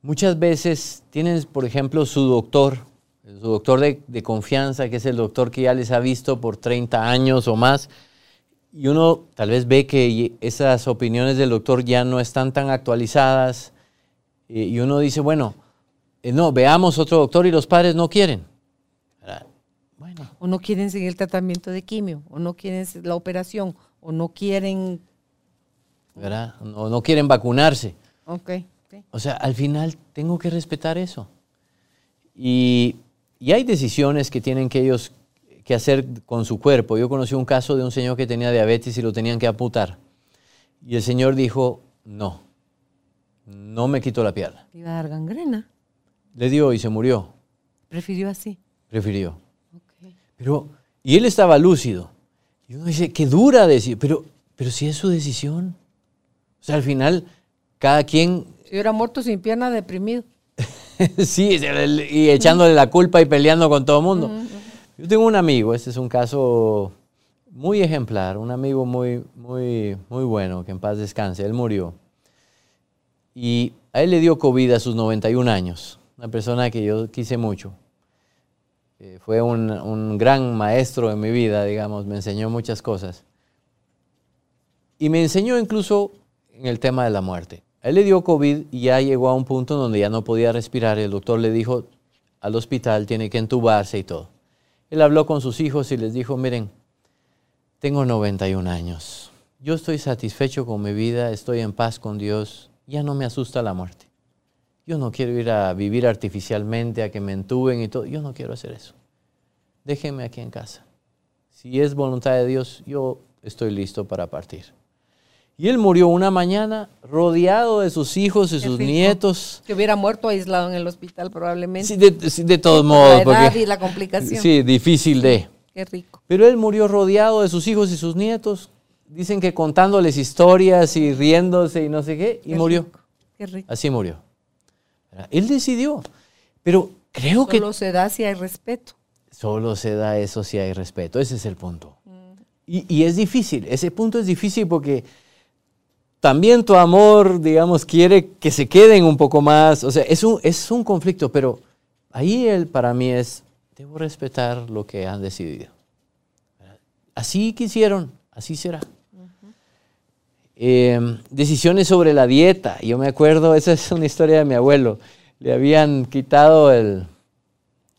Muchas veces tienen, por ejemplo, su doctor, su doctor de, de confianza, que es el doctor que ya les ha visto por 30 años o más, y uno tal vez ve que esas opiniones del doctor ya no están tan actualizadas, y y uno dice, bueno, eh, no, veamos otro doctor y los padres no quieren. ¿Verdad? Bueno, O no quieren seguir el tratamiento de quimio, o no quieren la operación, o no quieren ¿verdad? No, no quieren vacunarse. Ok. ok. O sea, al final tengo que respetar eso. Y, y hay decisiones que tienen que ellos que hacer con su cuerpo. Yo conocí un caso de un señor que tenía diabetes y lo tenían que amputar. Y el señor dijo, no, no me quito la pierna. Iba a dar gangrena. Le dio y se murió. Prefirió así. Prefirió. Pero, y él estaba lúcido. Y uno dice, qué dura decir, pero, pero si es su decisión. O sea, al final, cada quien, Si hubiera muerto sin pierna, deprimido. [laughs] sí, y echándole la culpa y peleando con todo el mundo. Yo tengo un amigo, este es un caso muy ejemplar, un amigo muy, muy, muy bueno, que en paz descanse, él murió. Y a él le dio COVID a sus 91 años, una persona que yo quise mucho. Fue un, un gran maestro en mi vida, digamos, me enseñó muchas cosas. Y me enseñó incluso en el tema de la muerte. Él le dio COVID y ya llegó a un punto donde ya no podía respirar. El doctor le dijo al hospital, tiene que entubarse y todo. Él habló con sus hijos y les dijo, miren, tengo 91 años. Yo estoy satisfecho con mi vida, estoy en paz con Dios, ya no me asusta la muerte. Yo no quiero ir a vivir artificialmente, a que me entuben y todo. Yo no quiero hacer eso. Déjenme aquí en casa. Si es voluntad de Dios, yo estoy listo para partir. Y él murió una mañana rodeado de sus hijos y sus nietos. Que hubiera muerto aislado en el hospital probablemente. Sí, de, sí, de todos la modos. edad porque- y la complicación. Sí, difícil de. Qué rico. Pero él murió rodeado de sus hijos y sus nietos. Dicen que contándoles historias y riéndose y no sé qué, y Qué murió. rico, Qué rico. Así murió. Él decidió. Pero creo que Solo se da si hay respeto. solo se da eso si hay respeto. Ese es el punto. Y, y es difícil. Ese punto es difícil porque también tu amor, digamos, quiere que se queden un poco más. O sea, es un, es un conflicto, pero ahí el, para mí es, debo respetar lo que han decidido. Así quisieron, así será. Eh, decisiones sobre la dieta. Yo me acuerdo, esa es una historia de mi abuelo. Le habían quitado el,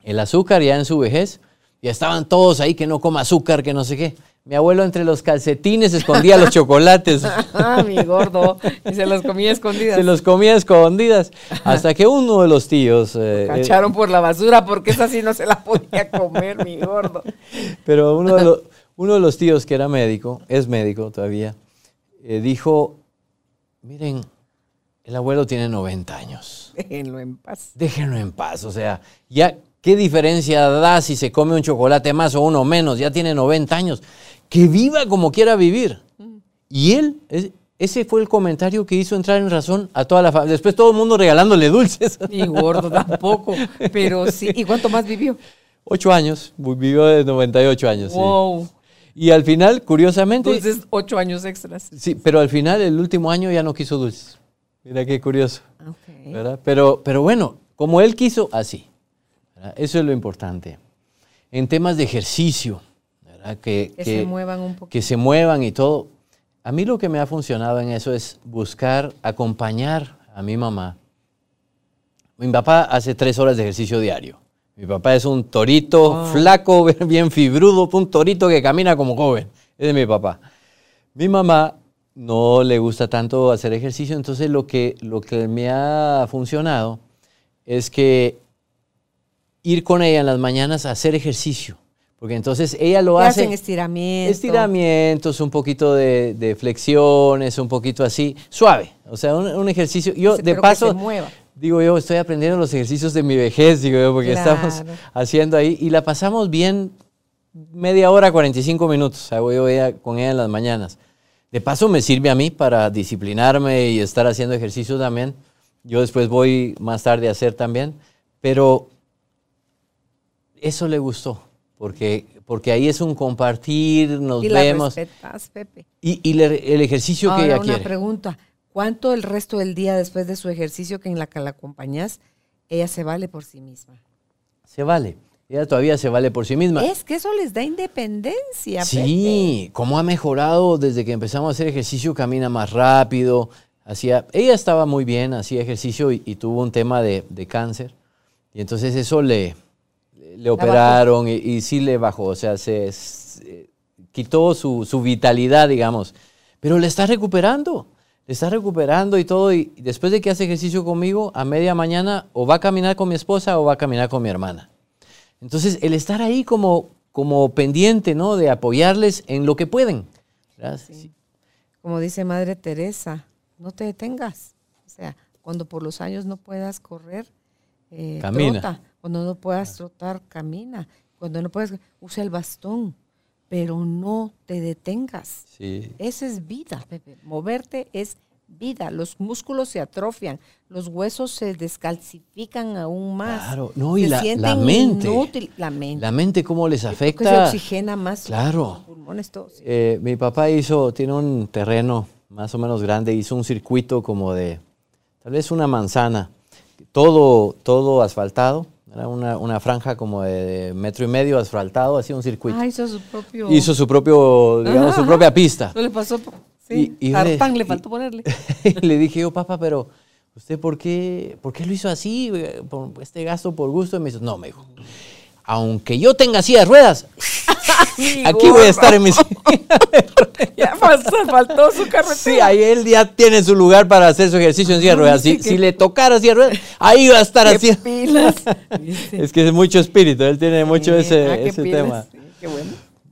el azúcar ya en su vejez. Ya estaban todos ahí que no coma azúcar, que no sé qué. Mi abuelo entre los calcetines escondía los [laughs] chocolates. Ah, mi gordo. Y se los comía escondidas. Se los comía escondidas. Hasta que uno de los tíos... eh, Cacharon por la basura porque esa sí no se la podía comer, mi gordo. [laughs] Pero uno de, uno de los tíos que era médico, es médico todavía, eh, dijo, miren, el abuelo tiene 90 años, Déjenlo en paz. déjenlo en paz. O sea, ya, ¿qué diferencia da si se come un chocolate más o uno menos? Ya tiene 90 años. Que viva como quiera vivir. Y él, es- ese fue el comentario que hizo entrar en razón a toda la familia. Después todo el mundo regalándole dulces. [laughs] Mi gordo tampoco. Pero sí. ¿Y cuánto más vivió? Ocho años, vivió de 98 años. sí. Y al final, curiosamente... Entonces, ocho años extras. Sí, pero al final, el último año ya no quiso dulces. Mira qué curioso, Ok. ¿verdad? Pero, pero bueno, como él quiso, así. ¿verdad? Eso es lo importante. En temas de ejercicio, ¿verdad? Que, Que se muevan un poco. que se muevan y todo. A mí lo que me ha funcionado en eso es buscar acompañar a mi mamá. Mi papá hace tres horas de ejercicio diario. Mi papá es un torito flaco, [laughs] bien fibrudo, un torito que camina como joven. Ese es mi papá. Mi mamá no le gusta tanto hacer ejercicio, entonces lo que, lo que me ha funcionado es que ir con ella en las mañanas a hacer ejercicio. Porque entonces ella lo ¿Qué hace. hacen estiramientos? Estiramientos, un poquito de, de flexiones, un poquito así, suave. O sea, un, un ejercicio. Yo, de pero que paso, se mueva. Digo yo, estoy aprendiendo los ejercicios de mi vejez, digo yo, porque estamos Claro. haciendo ahí. Y la pasamos bien media hora, 45 minutos. Hago yo ella- con ella en las mañanas. De paso, me sirve a mí para disciplinarme y estar haciendo ejercicio también. Yo después voy más tarde a hacer también. Pero eso le gustó, porque, porque ahí es un compartir, nos Y la vemos. respetas, Pepe. Y, y le- el ejercicio que Ahora, ella una quiere. pregunta. ¿Cuánto el resto del día después de su ejercicio que en la que la acompañas, ella se vale por sí misma? Se vale. Ella todavía se vale por sí misma. Es que eso les da independencia, Sí, cómo ha mejorado desde que empezamos a hacer ejercicio, camina más rápido. Hacía, ella estaba muy bien, hacía ejercicio y, y tuvo un tema de, de cáncer. Y entonces eso le, le operaron y, y sí le bajó, o sea, se, se quitó su, su vitalidad, digamos. Pero le está recuperando. Está recuperando y todo, y después de que hace ejercicio conmigo, a media mañana o va a caminar con mi esposa o va a caminar con mi hermana. Entonces, el estar ahí como, como pendiente, ¿no? De apoyarles en lo que pueden. Como dice Madre Teresa, no te detengas. O sea, cuando por los años no puedas correr, eh, camina. Cuando no puedas trotar, camina. Cuando no puedas, usa el bastón pero no te detengas. Sí. Esa es vida, Pepe. Moverte es vida. Los músculos se atrofian, los huesos se descalcifican aún más. Claro, no, y la, mente, la mente. La mente, cómo les afecta. se oxigena más. Claro. pulmones, todo, eh, mi papá hizo, tiene un terreno más o menos grande, hizo un circuito como de, tal vez una manzana, todo, todo asfaltado era una, franja como de metro y medio asfaltado, hacía un circuito. Ah, hizo su propio... Hizo su propio, digamos, su propia pista. le pasó, sí, y, le, faltó ponerle. [laughs] le dije yo, papá, pero ¿usted por qué, por qué lo hizo así? Por este gasto por gusto. Y me dijo, no, me dijo, aunque yo tenga silla de ruedas, [laughs] aquí voy a estar en mi silla Ya faltó, su carretera. Sí, ahí él ya tiene su lugar para hacer su ejercicio en silla de ruedas. Si, le tocara silla de ruedas, ahí va a estar así. pilas. [laughs] es que es mucho espíritu, él tiene mucho ese, ah, ese tema. qué bueno.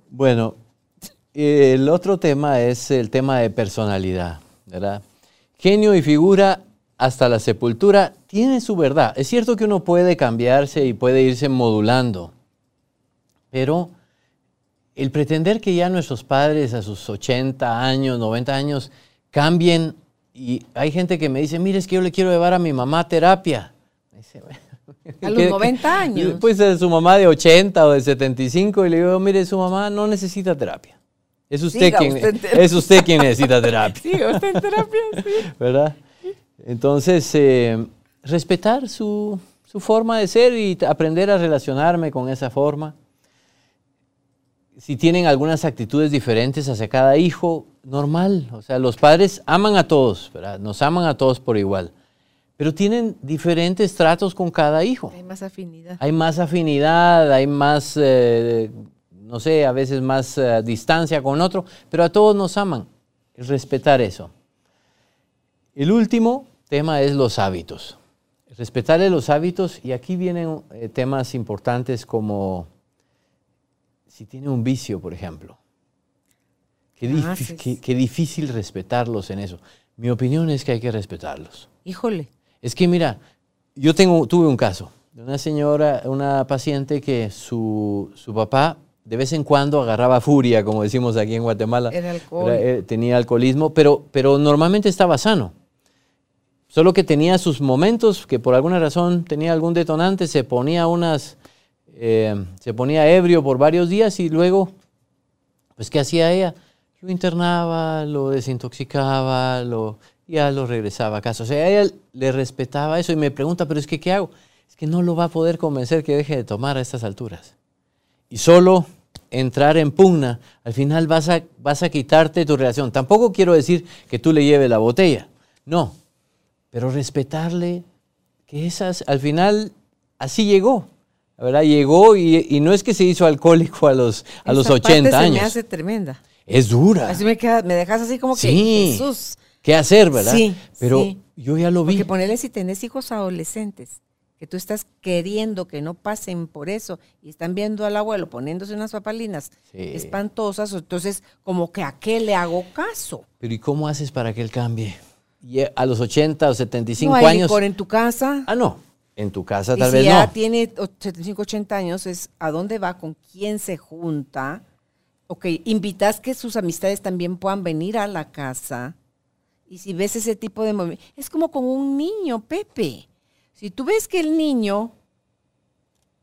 Bueno, el otro tema es el tema de personalidad, ¿verdad? Genio y figura hasta la sepultura tiene su verdad. Es cierto que uno puede cambiarse y puede irse modulando, pero el pretender que ya nuestros padres a sus 80 años, 90 años cambien, y hay gente que me dice, mire, es que yo le quiero llevar a mi mamá a terapia. [laughs] a los 90 años. Pues a su mamá de 80 o de 75 y le digo, mire, su mamá no necesita terapia. Es usted, quien, es usted quien necesita terapia. [laughs] Sí, usted en terapia, sí. [laughs] ¿Verdad? Entonces, eh, respetar su, forma de ser y aprender a relacionarme con esa forma. Si tienen algunas actitudes diferentes hacia cada hijo, normal. O sea, los padres aman a todos, nos aman a todos por igual. Pero tienen diferentes tratos con cada hijo. Hay más afinidad. Hay más afinidad, hay más, eh, no sé, a veces más eh, distancia con otro, pero a todos nos aman. Respetar eso. El último tema es los hábitos. Respetarle los hábitos y aquí vienen eh, temas importantes como si tiene un vicio, por ejemplo. Ah, qué, difícil respetarlos en eso. Mi opinión es que hay que respetarlos. Híjole. Es que mira, yo tengo, tuve un caso de una señora, una paciente que su, papá de vez en cuando agarraba furia, como decimos aquí en Guatemala. Era alcohol. Eh, tenía alcoholismo, pero, pero normalmente estaba sano. Solo que tenía sus momentos que por alguna razón tenía algún detonante, se ponía unas, eh, se ponía ebrio por varios días y luego, pues ¿qué hacía ella? Lo internaba, lo desintoxicaba, lo, ya lo regresaba a casa. O sea, ella le respetaba eso y me pregunta, pero es que ¿qué hago? Es que no lo va a poder convencer que deje de tomar a estas alturas. Y solo entrar en pugna, al final vas a, vas a quitarte tu relación. Tampoco quiero decir que tú le lleves la botella. No, pero respetarle, que esas, al final, así llegó. La verdad, llegó y, no es que se hizo alcohólico a los, a los 80 años. Se me hace tremenda. Es dura. Así me, queda, me dejas así como que Jesús. ¿Qué hacer, verdad? Sí. Pero yo ya lo vi. Porque ponerle si tenés hijos adolescentes, que tú estás queriendo que no pasen por eso y están viendo al abuelo poniéndose unas papalinas espantosas, entonces como que a qué le hago caso. Pero ¿y cómo haces para que él cambie? A los 80 o 75 no, años. por en tu casa. Ah, no. En tu casa tal y vez si ya tiene 75, 80 años, es a dónde va, con quién se junta. Ok, invitas que sus amistades también puedan venir a la casa. Y si ves ese tipo de movimiento, es como con un niño, Pepe. Si tú ves que el niño,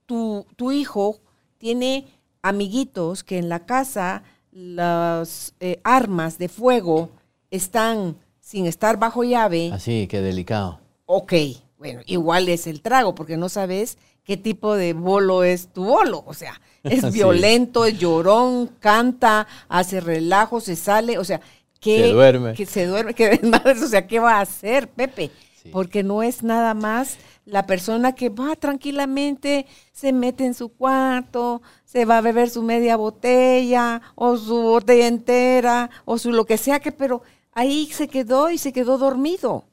tu, tu hijo, tiene amiguitos que en la casa las eh, armas de fuego están sin estar bajo llave. Así, qué delicado. Ok, bueno, igual es el trago, porque no sabes qué tipo de bolo es tu bolo. O sea, [laughs] es violento, es llorón, canta, hace relajo, se sale, o sea, que se duerme. Que se duerme, que [laughs] o sea, ¿qué va a hacer, Pepe? Porque no es nada más la persona que va tranquilamente, se mete en su cuarto, se va a beber su media botella o su botella entera o su lo que sea que, pero ahí se quedó y se quedó dormido.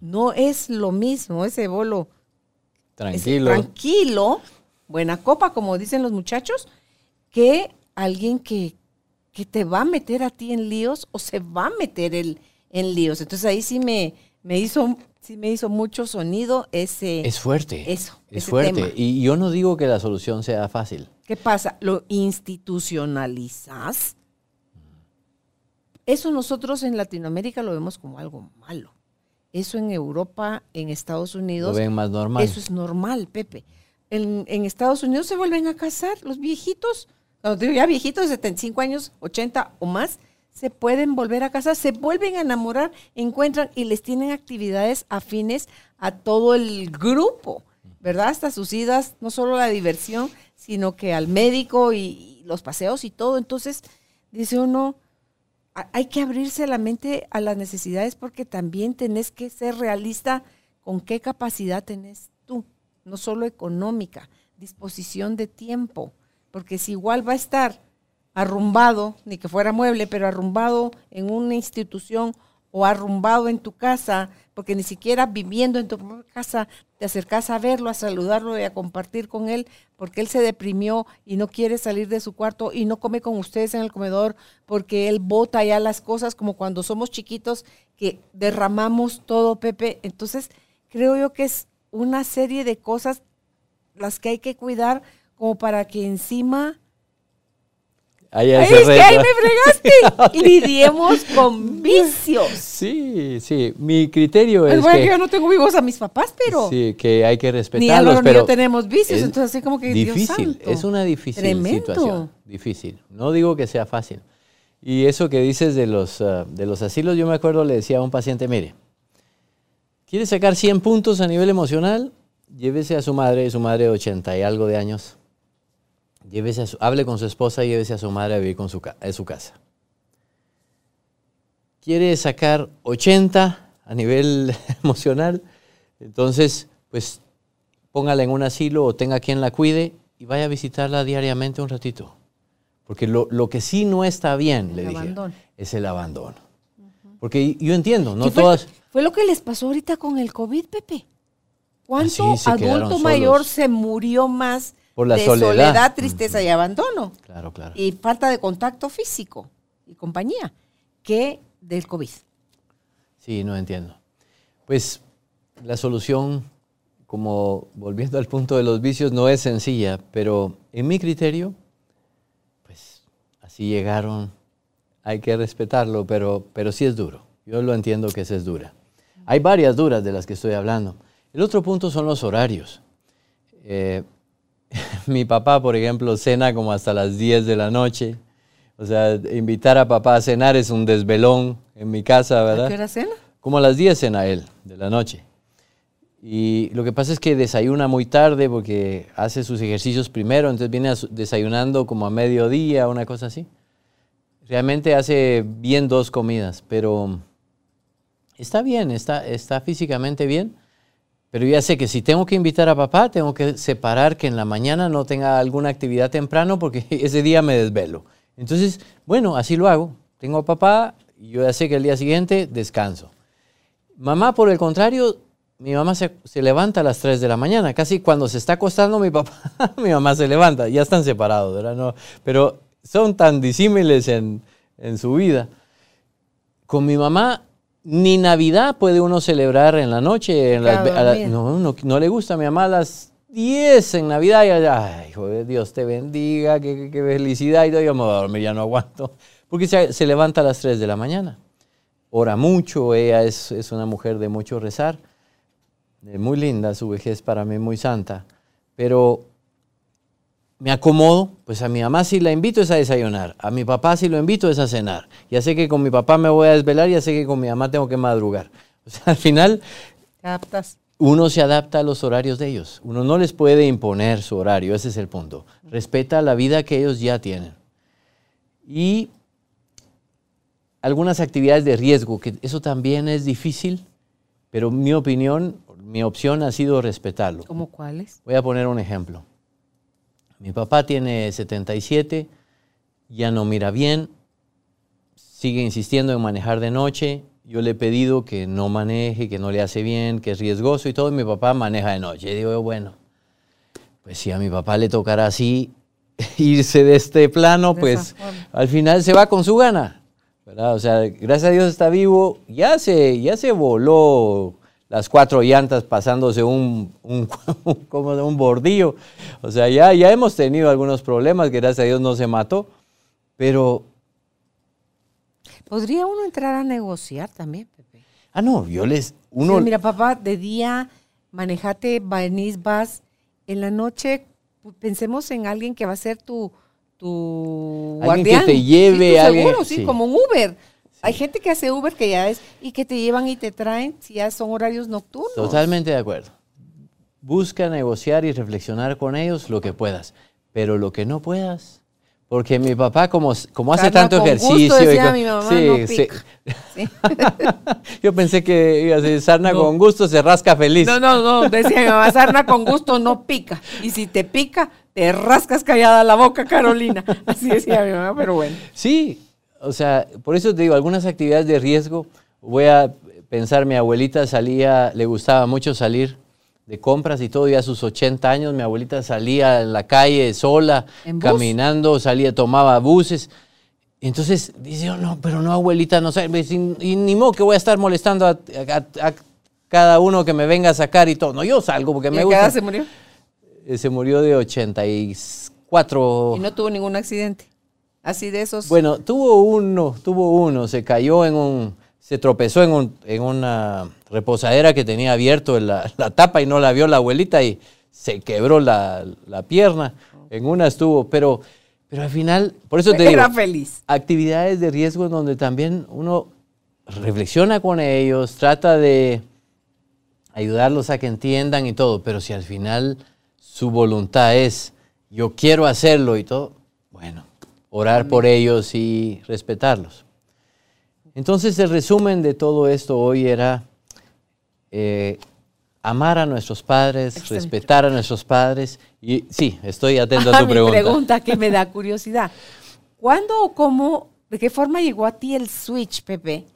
No es lo mismo ese bolo Tranquilo. tranquilo, buena copa, como dicen los muchachos, que alguien que, que te va a meter a ti en líos o se va a meter el, en líos. Entonces ahí sí me, me hizo sí me hizo mucho sonido ese Es fuerte. Eso, Es fuerte. tema. Y yo no digo que la solución sea fácil. ¿Qué pasa? ¿Lo institucionalizas? Eso nosotros en Latinoamérica lo vemos como algo malo. Eso en Europa, en Estados Lo Unidos, ven más normal. eso es normal, Pepe. En, en Estados Unidos se vuelven a casar los viejitos, cuando digo ya viejitos de 75 años, 80 o más, se pueden volver a casar, se vuelven a enamorar, encuentran y les tienen actividades afines a todo el grupo, ¿verdad? Hasta sus idas, no solo la diversión, sino que al médico y, y los paseos y todo. Entonces, dice uno, hay que abrirse la mente a las necesidades porque también tenés que ser realista con qué capacidad tenés tú, no solo económica, disposición de tiempo, porque si igual va a estar arrumbado, ni que fuera mueble, pero arrumbado en una institución o arrumbado en tu casa, porque ni siquiera viviendo en tu casa te acercas a verlo, a saludarlo y a compartir con él, porque él se deprimió y no quiere salir de su cuarto y no come con ustedes en el comedor, porque él bota ya las cosas como cuando somos chiquitos que derramamos todo, Pepe. Entonces, creo yo que es una serie de cosas las que hay que cuidar como para que encima Ahí es que me fregaste. [laughs] Lidiemos con vicios. Sí, sí. Mi criterio Es es bueno que yo no tengo vivos a mis papás, pero sí, que hay que respetarlos. Ni pero yo tenemos vicios, es entonces así como que Dios difícil, santo. es una difícil Tremendo. situación. Difícil. No digo que sea fácil. Y eso que dices de los, ah, de los asilos, yo me acuerdo, le decía a un paciente, mire, ¿quiere sacar 100 puntos a nivel emocional? Llévese a su madre, su madre de 80 y algo de años. Llévese a su- hable con su esposa y llévese a su madre a vivir con su, ca- en su casa. ¿Quiere sacar 80 a nivel [laughs] emocional? Entonces, pues póngala en un asilo o tenga quien la cuide y vaya a visitarla diariamente un ratito. Porque lo, lo que sí no está bien, El le dije, abandono. es el abandono. Porque yo entiendo, no ¿Qué fue, todas... fue lo que les pasó ahorita con el COVID, Pepe. ¿Cuánto Ah, quedaron adulto mayor se murió más Por la de soledad. tristeza y abandono? Claro, claro. Y falta de contacto físico y compañía que del COVID. Sí, no entiendo. Pues la solución, como volviendo al punto de los vicios, no es sencilla, pero en mi criterio, pues así llegaron, hay que respetarlo, pero, pero sí es duro. Yo lo entiendo que esa es dura. Hay varias duras de las que estoy hablando. El otro punto son los horarios. Eh, [laughs] mi papá, por ejemplo, cena como hasta las 10 de la noche. O sea, invitar a papá a cenar es un desvelón en mi casa, ¿verdad? ¿A qué hora cena? Como a las 10 cena él, de la noche. Y lo que pasa es que desayuna muy tarde porque hace sus ejercicios primero, entonces viene desayunando como a mediodía, una cosa así. Realmente hace bien dos comidas, pero está bien, está, está físicamente bien. Pero ya sé que si tengo que invitar a papá, tengo que separar que en la mañana no tenga alguna actividad temprano porque [laughs] ese día me desvelo. Entonces, bueno, así lo hago. Tengo a papá y yo ya sé que el día siguiente descanso. Mamá, por el contrario, mi mamá se, se levanta a las 3 de la mañana. Casi cuando se está acostando mi papá, [laughs] mi mamá se levanta. Ya están separados, ¿verdad? No, pero son tan disímiles en, en su vida. Con mi mamá, ni Navidad puede uno celebrar en la noche. En las Queda a la- no, no, no le gusta a mi mamá a las 10 en Navidad. Y allá, ay, hijo de Dios te bendiga, qué, felicidad. Y yo me voy a dormir, ya no aguanto. Porque se, se levanta a las 3 de la mañana. Ora mucho, ella es, es una mujer de mucho rezar. Muy linda, su vejez para mí muy santa. Pero me acomodo, pues a mi mamá si la invito es a desayunar, a mi papá si lo invito es a cenar. Ya sé que con mi papá me voy a desvelar, ya sé que con mi mamá tengo que madrugar. O sea, [laughs] al final ¿Te adaptas? uno se adapta a los horarios de ellos. Uno no les puede imponer su horario, ese es el punto. Respeta la vida que ellos ya tienen. Y algunas actividades de riesgo, que eso también es difícil, pero mi opinión, mi opción ha sido respetarlo. ¿Cómo cuáles? Voy a poner un ejemplo. Mi papá tiene 77, ya no mira bien. sigue insistiendo en manejar de noche. Yo le he pedido que no maneje, que no le hace bien, que es riesgoso y todo. Y mi papá maneja de noche. Y digo, bueno, pues si a mi papá le tocará así [laughs] irse de este plano, pues al final se va con su gana. O sea, gracias a Dios está vivo. Ya se, ya se voló las cuatro llantas pasándose un, un, [laughs] como un bordillo. O sea, ya, ya hemos tenido algunos problemas, gracias a Dios no se mató, pero... ¿Podría uno entrar a negociar también, Pepe? Ah, no, yo les... Uno... mira, papá, de día manejate, venís, vas. En la noche, pensemos en alguien que va a ser tu, tu alguien que te lleve, alguien, seguro, sí, como un Uber. Hay gente que hace Uber que ya es y que te llevan y te traen si ya son horarios nocturnos. Totalmente de acuerdo. Busca negociar y reflexionar con ellos lo que puedas, pero lo que no puedas. Porque mi papá, como, como hace tanto ejercicio. Gusto, mi mamá, sí, sí. [laughs] Yo pensé que iba a decir, sarna con gusto se rasca feliz. No, no, no. Decía mi mamá, sarna con gusto no pica. Y si te pica, te rascas callada la boca, Carolina. Así decía mi mamá, pero bueno. Sí, o sea, por eso te digo, algunas actividades de riesgo, voy a pensar, mi abuelita salía, le gustaba mucho salir de compras y todo, y a sus 80 años mi abuelita salía en la calle sola, caminando, salía, tomaba buses. Entonces dice, oh, no, pero no, abuelita, no sé, y, ni modo que voy a estar molestando a, cada uno que me venga a sacar y todo. No, yo salgo porque me gusta. se murió? Eh, se murió de 84. ¿Y no tuvo ningún accidente? Así de esos. Bueno, tuvo uno, tuvo uno, se cayó en un, se tropezó en, un, en una reposadera que tenía abierto la, la, tapa y no la vio la abuelita y se quebró la, la pierna. En una estuvo, pero, pero al final, por eso te digo. Era feliz. Actividades de riesgo donde también uno reflexiona con ellos, trata de ayudarlos a que entiendan y todo, pero si al final su voluntad es yo quiero hacerlo y todo, bueno, orar por ellos y respetarlos. Entonces el resumen de todo esto hoy era eh, amar a nuestros padres, respetar a nuestros padres. Y sí, estoy atento a [laughs] tu pregunta. pregunta que me da [laughs] curiosidad. ¿Cuándo o cómo, de qué forma llegó a ti el switch, Pepe?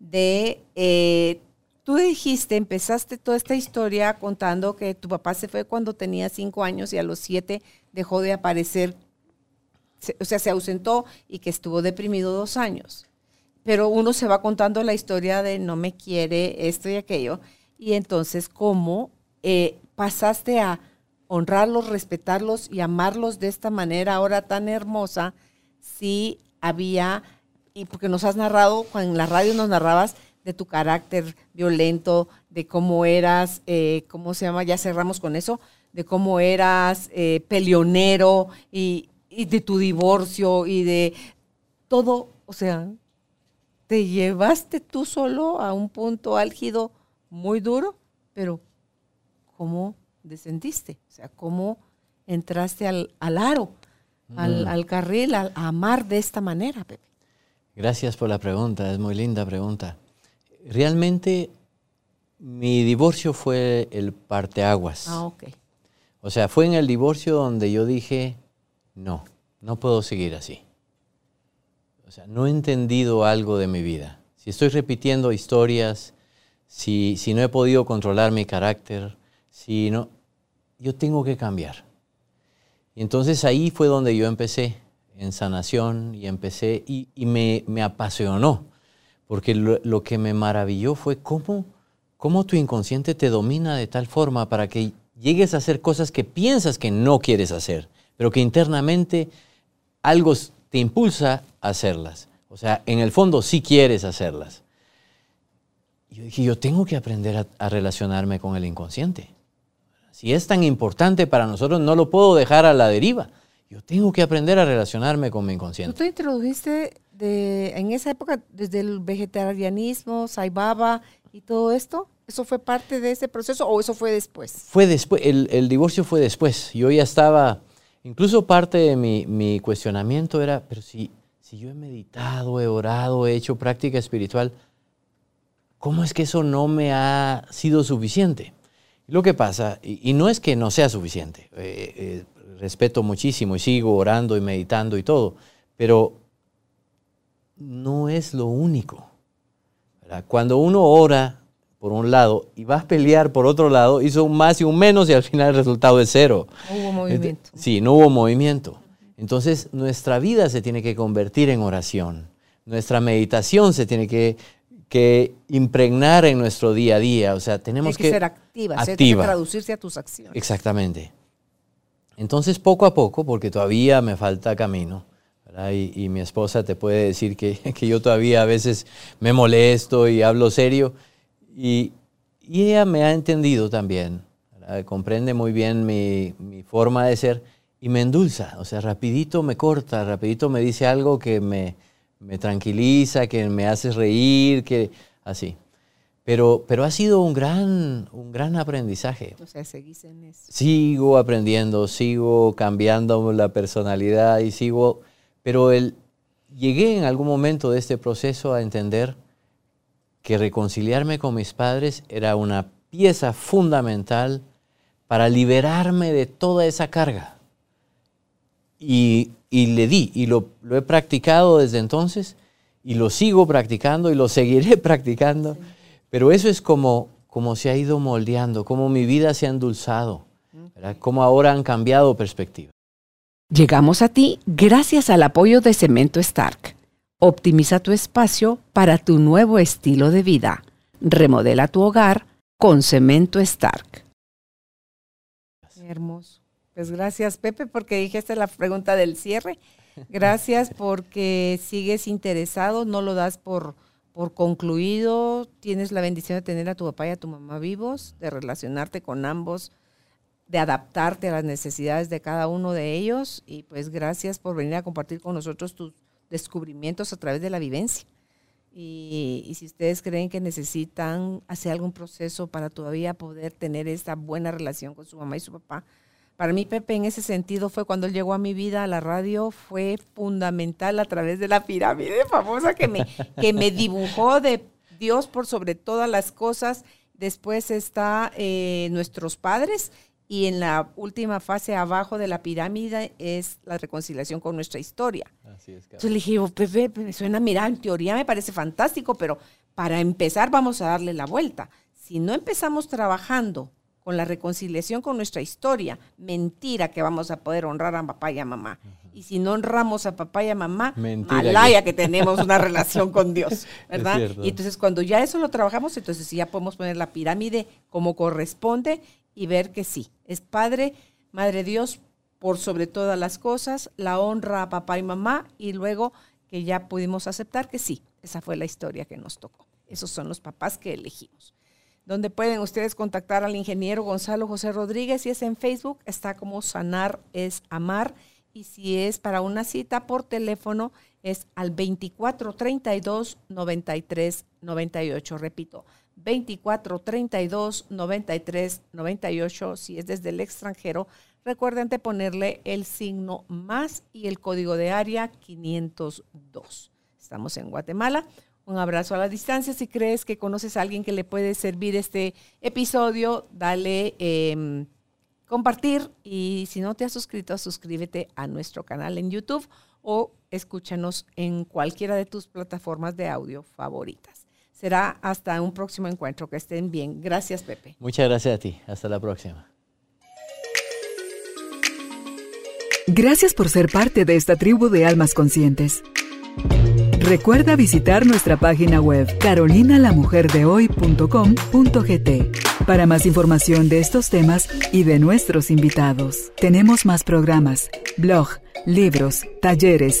De, eh, tú dijiste, empezaste toda esta historia contando que tu papá se fue cuando tenía cinco años y a los siete dejó de aparecer o sea, se ausentó y que estuvo deprimido dos años. Pero uno se va contando la historia de no me quiere, esto y aquello. Y entonces, ¿cómo eh, pasaste a honrarlos, respetarlos y amarlos de esta manera ahora tan hermosa si había, y porque nos has narrado, en la radio nos narrabas de tu carácter violento, de cómo eras, eh, ¿cómo se llama? Ya cerramos con eso, de cómo eras eh, peleonero y, y de tu divorcio y de todo, o sea, te llevaste tú solo a un punto álgido muy duro, pero ¿cómo descendiste? O sea, ¿cómo entraste al, aro, al, mm. al, carril, a amar de esta manera, Pepe? Gracias por la pregunta, es muy linda pregunta. Realmente mi divorcio fue el parteaguas. Ah, ok. O sea, fue en el divorcio donde yo dije, no, no puedo seguir así. O sea, no he entendido algo de mi vida. Si estoy repitiendo historias, si, si no he podido controlar mi carácter, si no, yo tengo que cambiar. Y entonces ahí fue donde yo empecé, en sanación, y empecé, y, me, me, apasionó, porque lo, lo, que me maravilló fue cómo, cómo tu inconsciente te domina de tal forma para que llegues a hacer cosas que piensas que no quieres hacer pero que internamente algo te impulsa a hacerlas. O sea, en el fondo sí quieres hacerlas. Yo dije, yo tengo que aprender a, relacionarme con el inconsciente. Si es tan importante para nosotros, no lo puedo dejar a la deriva. Yo tengo que aprender a relacionarme con mi inconsciente. ¿Tú te introdujiste de, en esa época desde el vegetarianismo, Saibaba y todo esto? ¿Eso fue parte de ese proceso o eso fue después? Fue después, el, el divorcio fue después. Yo ya estaba Incluso parte de mi, cuestionamiento era, pero si, si yo he meditado, he orado, he hecho práctica espiritual, ¿cómo es que eso no me ha sido suficiente? lo que pasa, y, no es que no sea suficiente, eh, eh, respeto muchísimo y sigo orando y meditando y todo, pero no es lo único. Cuando uno ora por un lado y vas a pelear por otro lado, hizo un más y un menos y al final el resultado es cero. No hubo movimiento. Sí, no hubo movimiento. Entonces nuestra vida se tiene que convertir en oración. Nuestra meditación se tiene que, impregnar en nuestro día a día. O sea, tenemos que, ser activa, activa. que traducirse a tus acciones. Exactamente. Entonces, poco a poco, porque todavía me falta camino, y, mi esposa te puede decir que, [laughs] que, yo todavía a veces me molesto y hablo serio, y, y ella me ha entendido también, comprende muy bien mi, mi, forma de ser y me endulza, o sea, rapidito me corta, rapidito me dice algo que me, me tranquiliza, que me hace reír, que así. Pero, pero ha sido un gran, un gran aprendizaje. O sea, seguís en eso. Sigo aprendiendo, sigo cambiando la personalidad y sigo... Pero el, llegué en algún momento de este proceso a entender que reconciliarme con mis padres era una pieza fundamental para liberarme de toda esa carga. Y, le di, y lo, he practicado desde entonces, y lo sigo practicando, y lo seguiré [laughs] practicando, pero eso es como, como se ha ido moldeando, como mi vida se ha endulzado, como ahora han cambiado perspectiva. Llegamos a ti gracias al apoyo de Cemento Stark Optimiza tu espacio para tu nuevo estilo de vida. Remodela tu hogar con Cemento Stark. Hermoso. Pues gracias, Pepe, porque dijiste la pregunta del cierre. Gracias [laughs] porque sigues interesado, no lo das por, por concluido. Tienes la bendición de tener a tu papá y a tu mamá vivos, de relacionarte con ambos, de adaptarte a las necesidades de cada uno de ellos. Y pues gracias por venir a compartir con nosotros tus descubrimientos a través de la vivencia. Y, si ustedes creen que necesitan hacer algún proceso para todavía poder tener esta buena relación con su mamá y su papá, para mí Pepe en ese sentido fue cuando él llegó a mi vida a la radio, fue fundamental a través de la pirámide famosa que me, [laughs] que me dibujó de Dios por sobre todas las cosas. Después está eh, nuestros padres y en la última fase abajo de la pirámide es la reconciliación con nuestra historia. Entonces le dije, Pepe, me suena, mira, en teoría me parece fantástico, pero para empezar vamos a darle la vuelta. Si no empezamos trabajando con la reconciliación con nuestra historia, mentira que vamos a poder honrar a papá y a mamá. Y si no honramos a papá y a mamá, malaya que... que tenemos una relación con Dios, [laughs] ¿verdad? Y entonces cuando ya eso lo trabajamos, entonces sí ya podemos poner la pirámide como corresponde y ver que sí, es Padre, Madre Dios por sobre todas las cosas, la honra a papá y mamá y luego que ya pudimos aceptar que sí, esa fue la historia que nos tocó. Esos son los papás que elegimos. Donde pueden ustedes contactar al ingeniero Gonzalo José Rodríguez, si es en Facebook, está como Sanar es Amar. Y si es para una cita por teléfono, es al 2432 93 98. Repito, 24 32 93 98 si es desde el extranjero. Recuerden de ponerle el signo más y el código de área 502. Estamos en Guatemala. Un abrazo a la distancia. Si crees que conoces a alguien que le puede servir este episodio, dale em, compartir y si no te has suscrito, suscríbete a nuestro canal en YouTube o escúchanos en cualquiera de tus plataformas de audio favoritas. Será hasta un próximo encuentro. Que estén bien. Gracias, Pepe. Muchas gracias a ti. Hasta la próxima. Gracias por ser parte de esta tribu de almas conscientes. Recuerda visitar nuestra página web carolinalamujerdehoy.com.gt para más información de estos temas y de nuestros invitados. Tenemos más programas, blog, libros, talleres,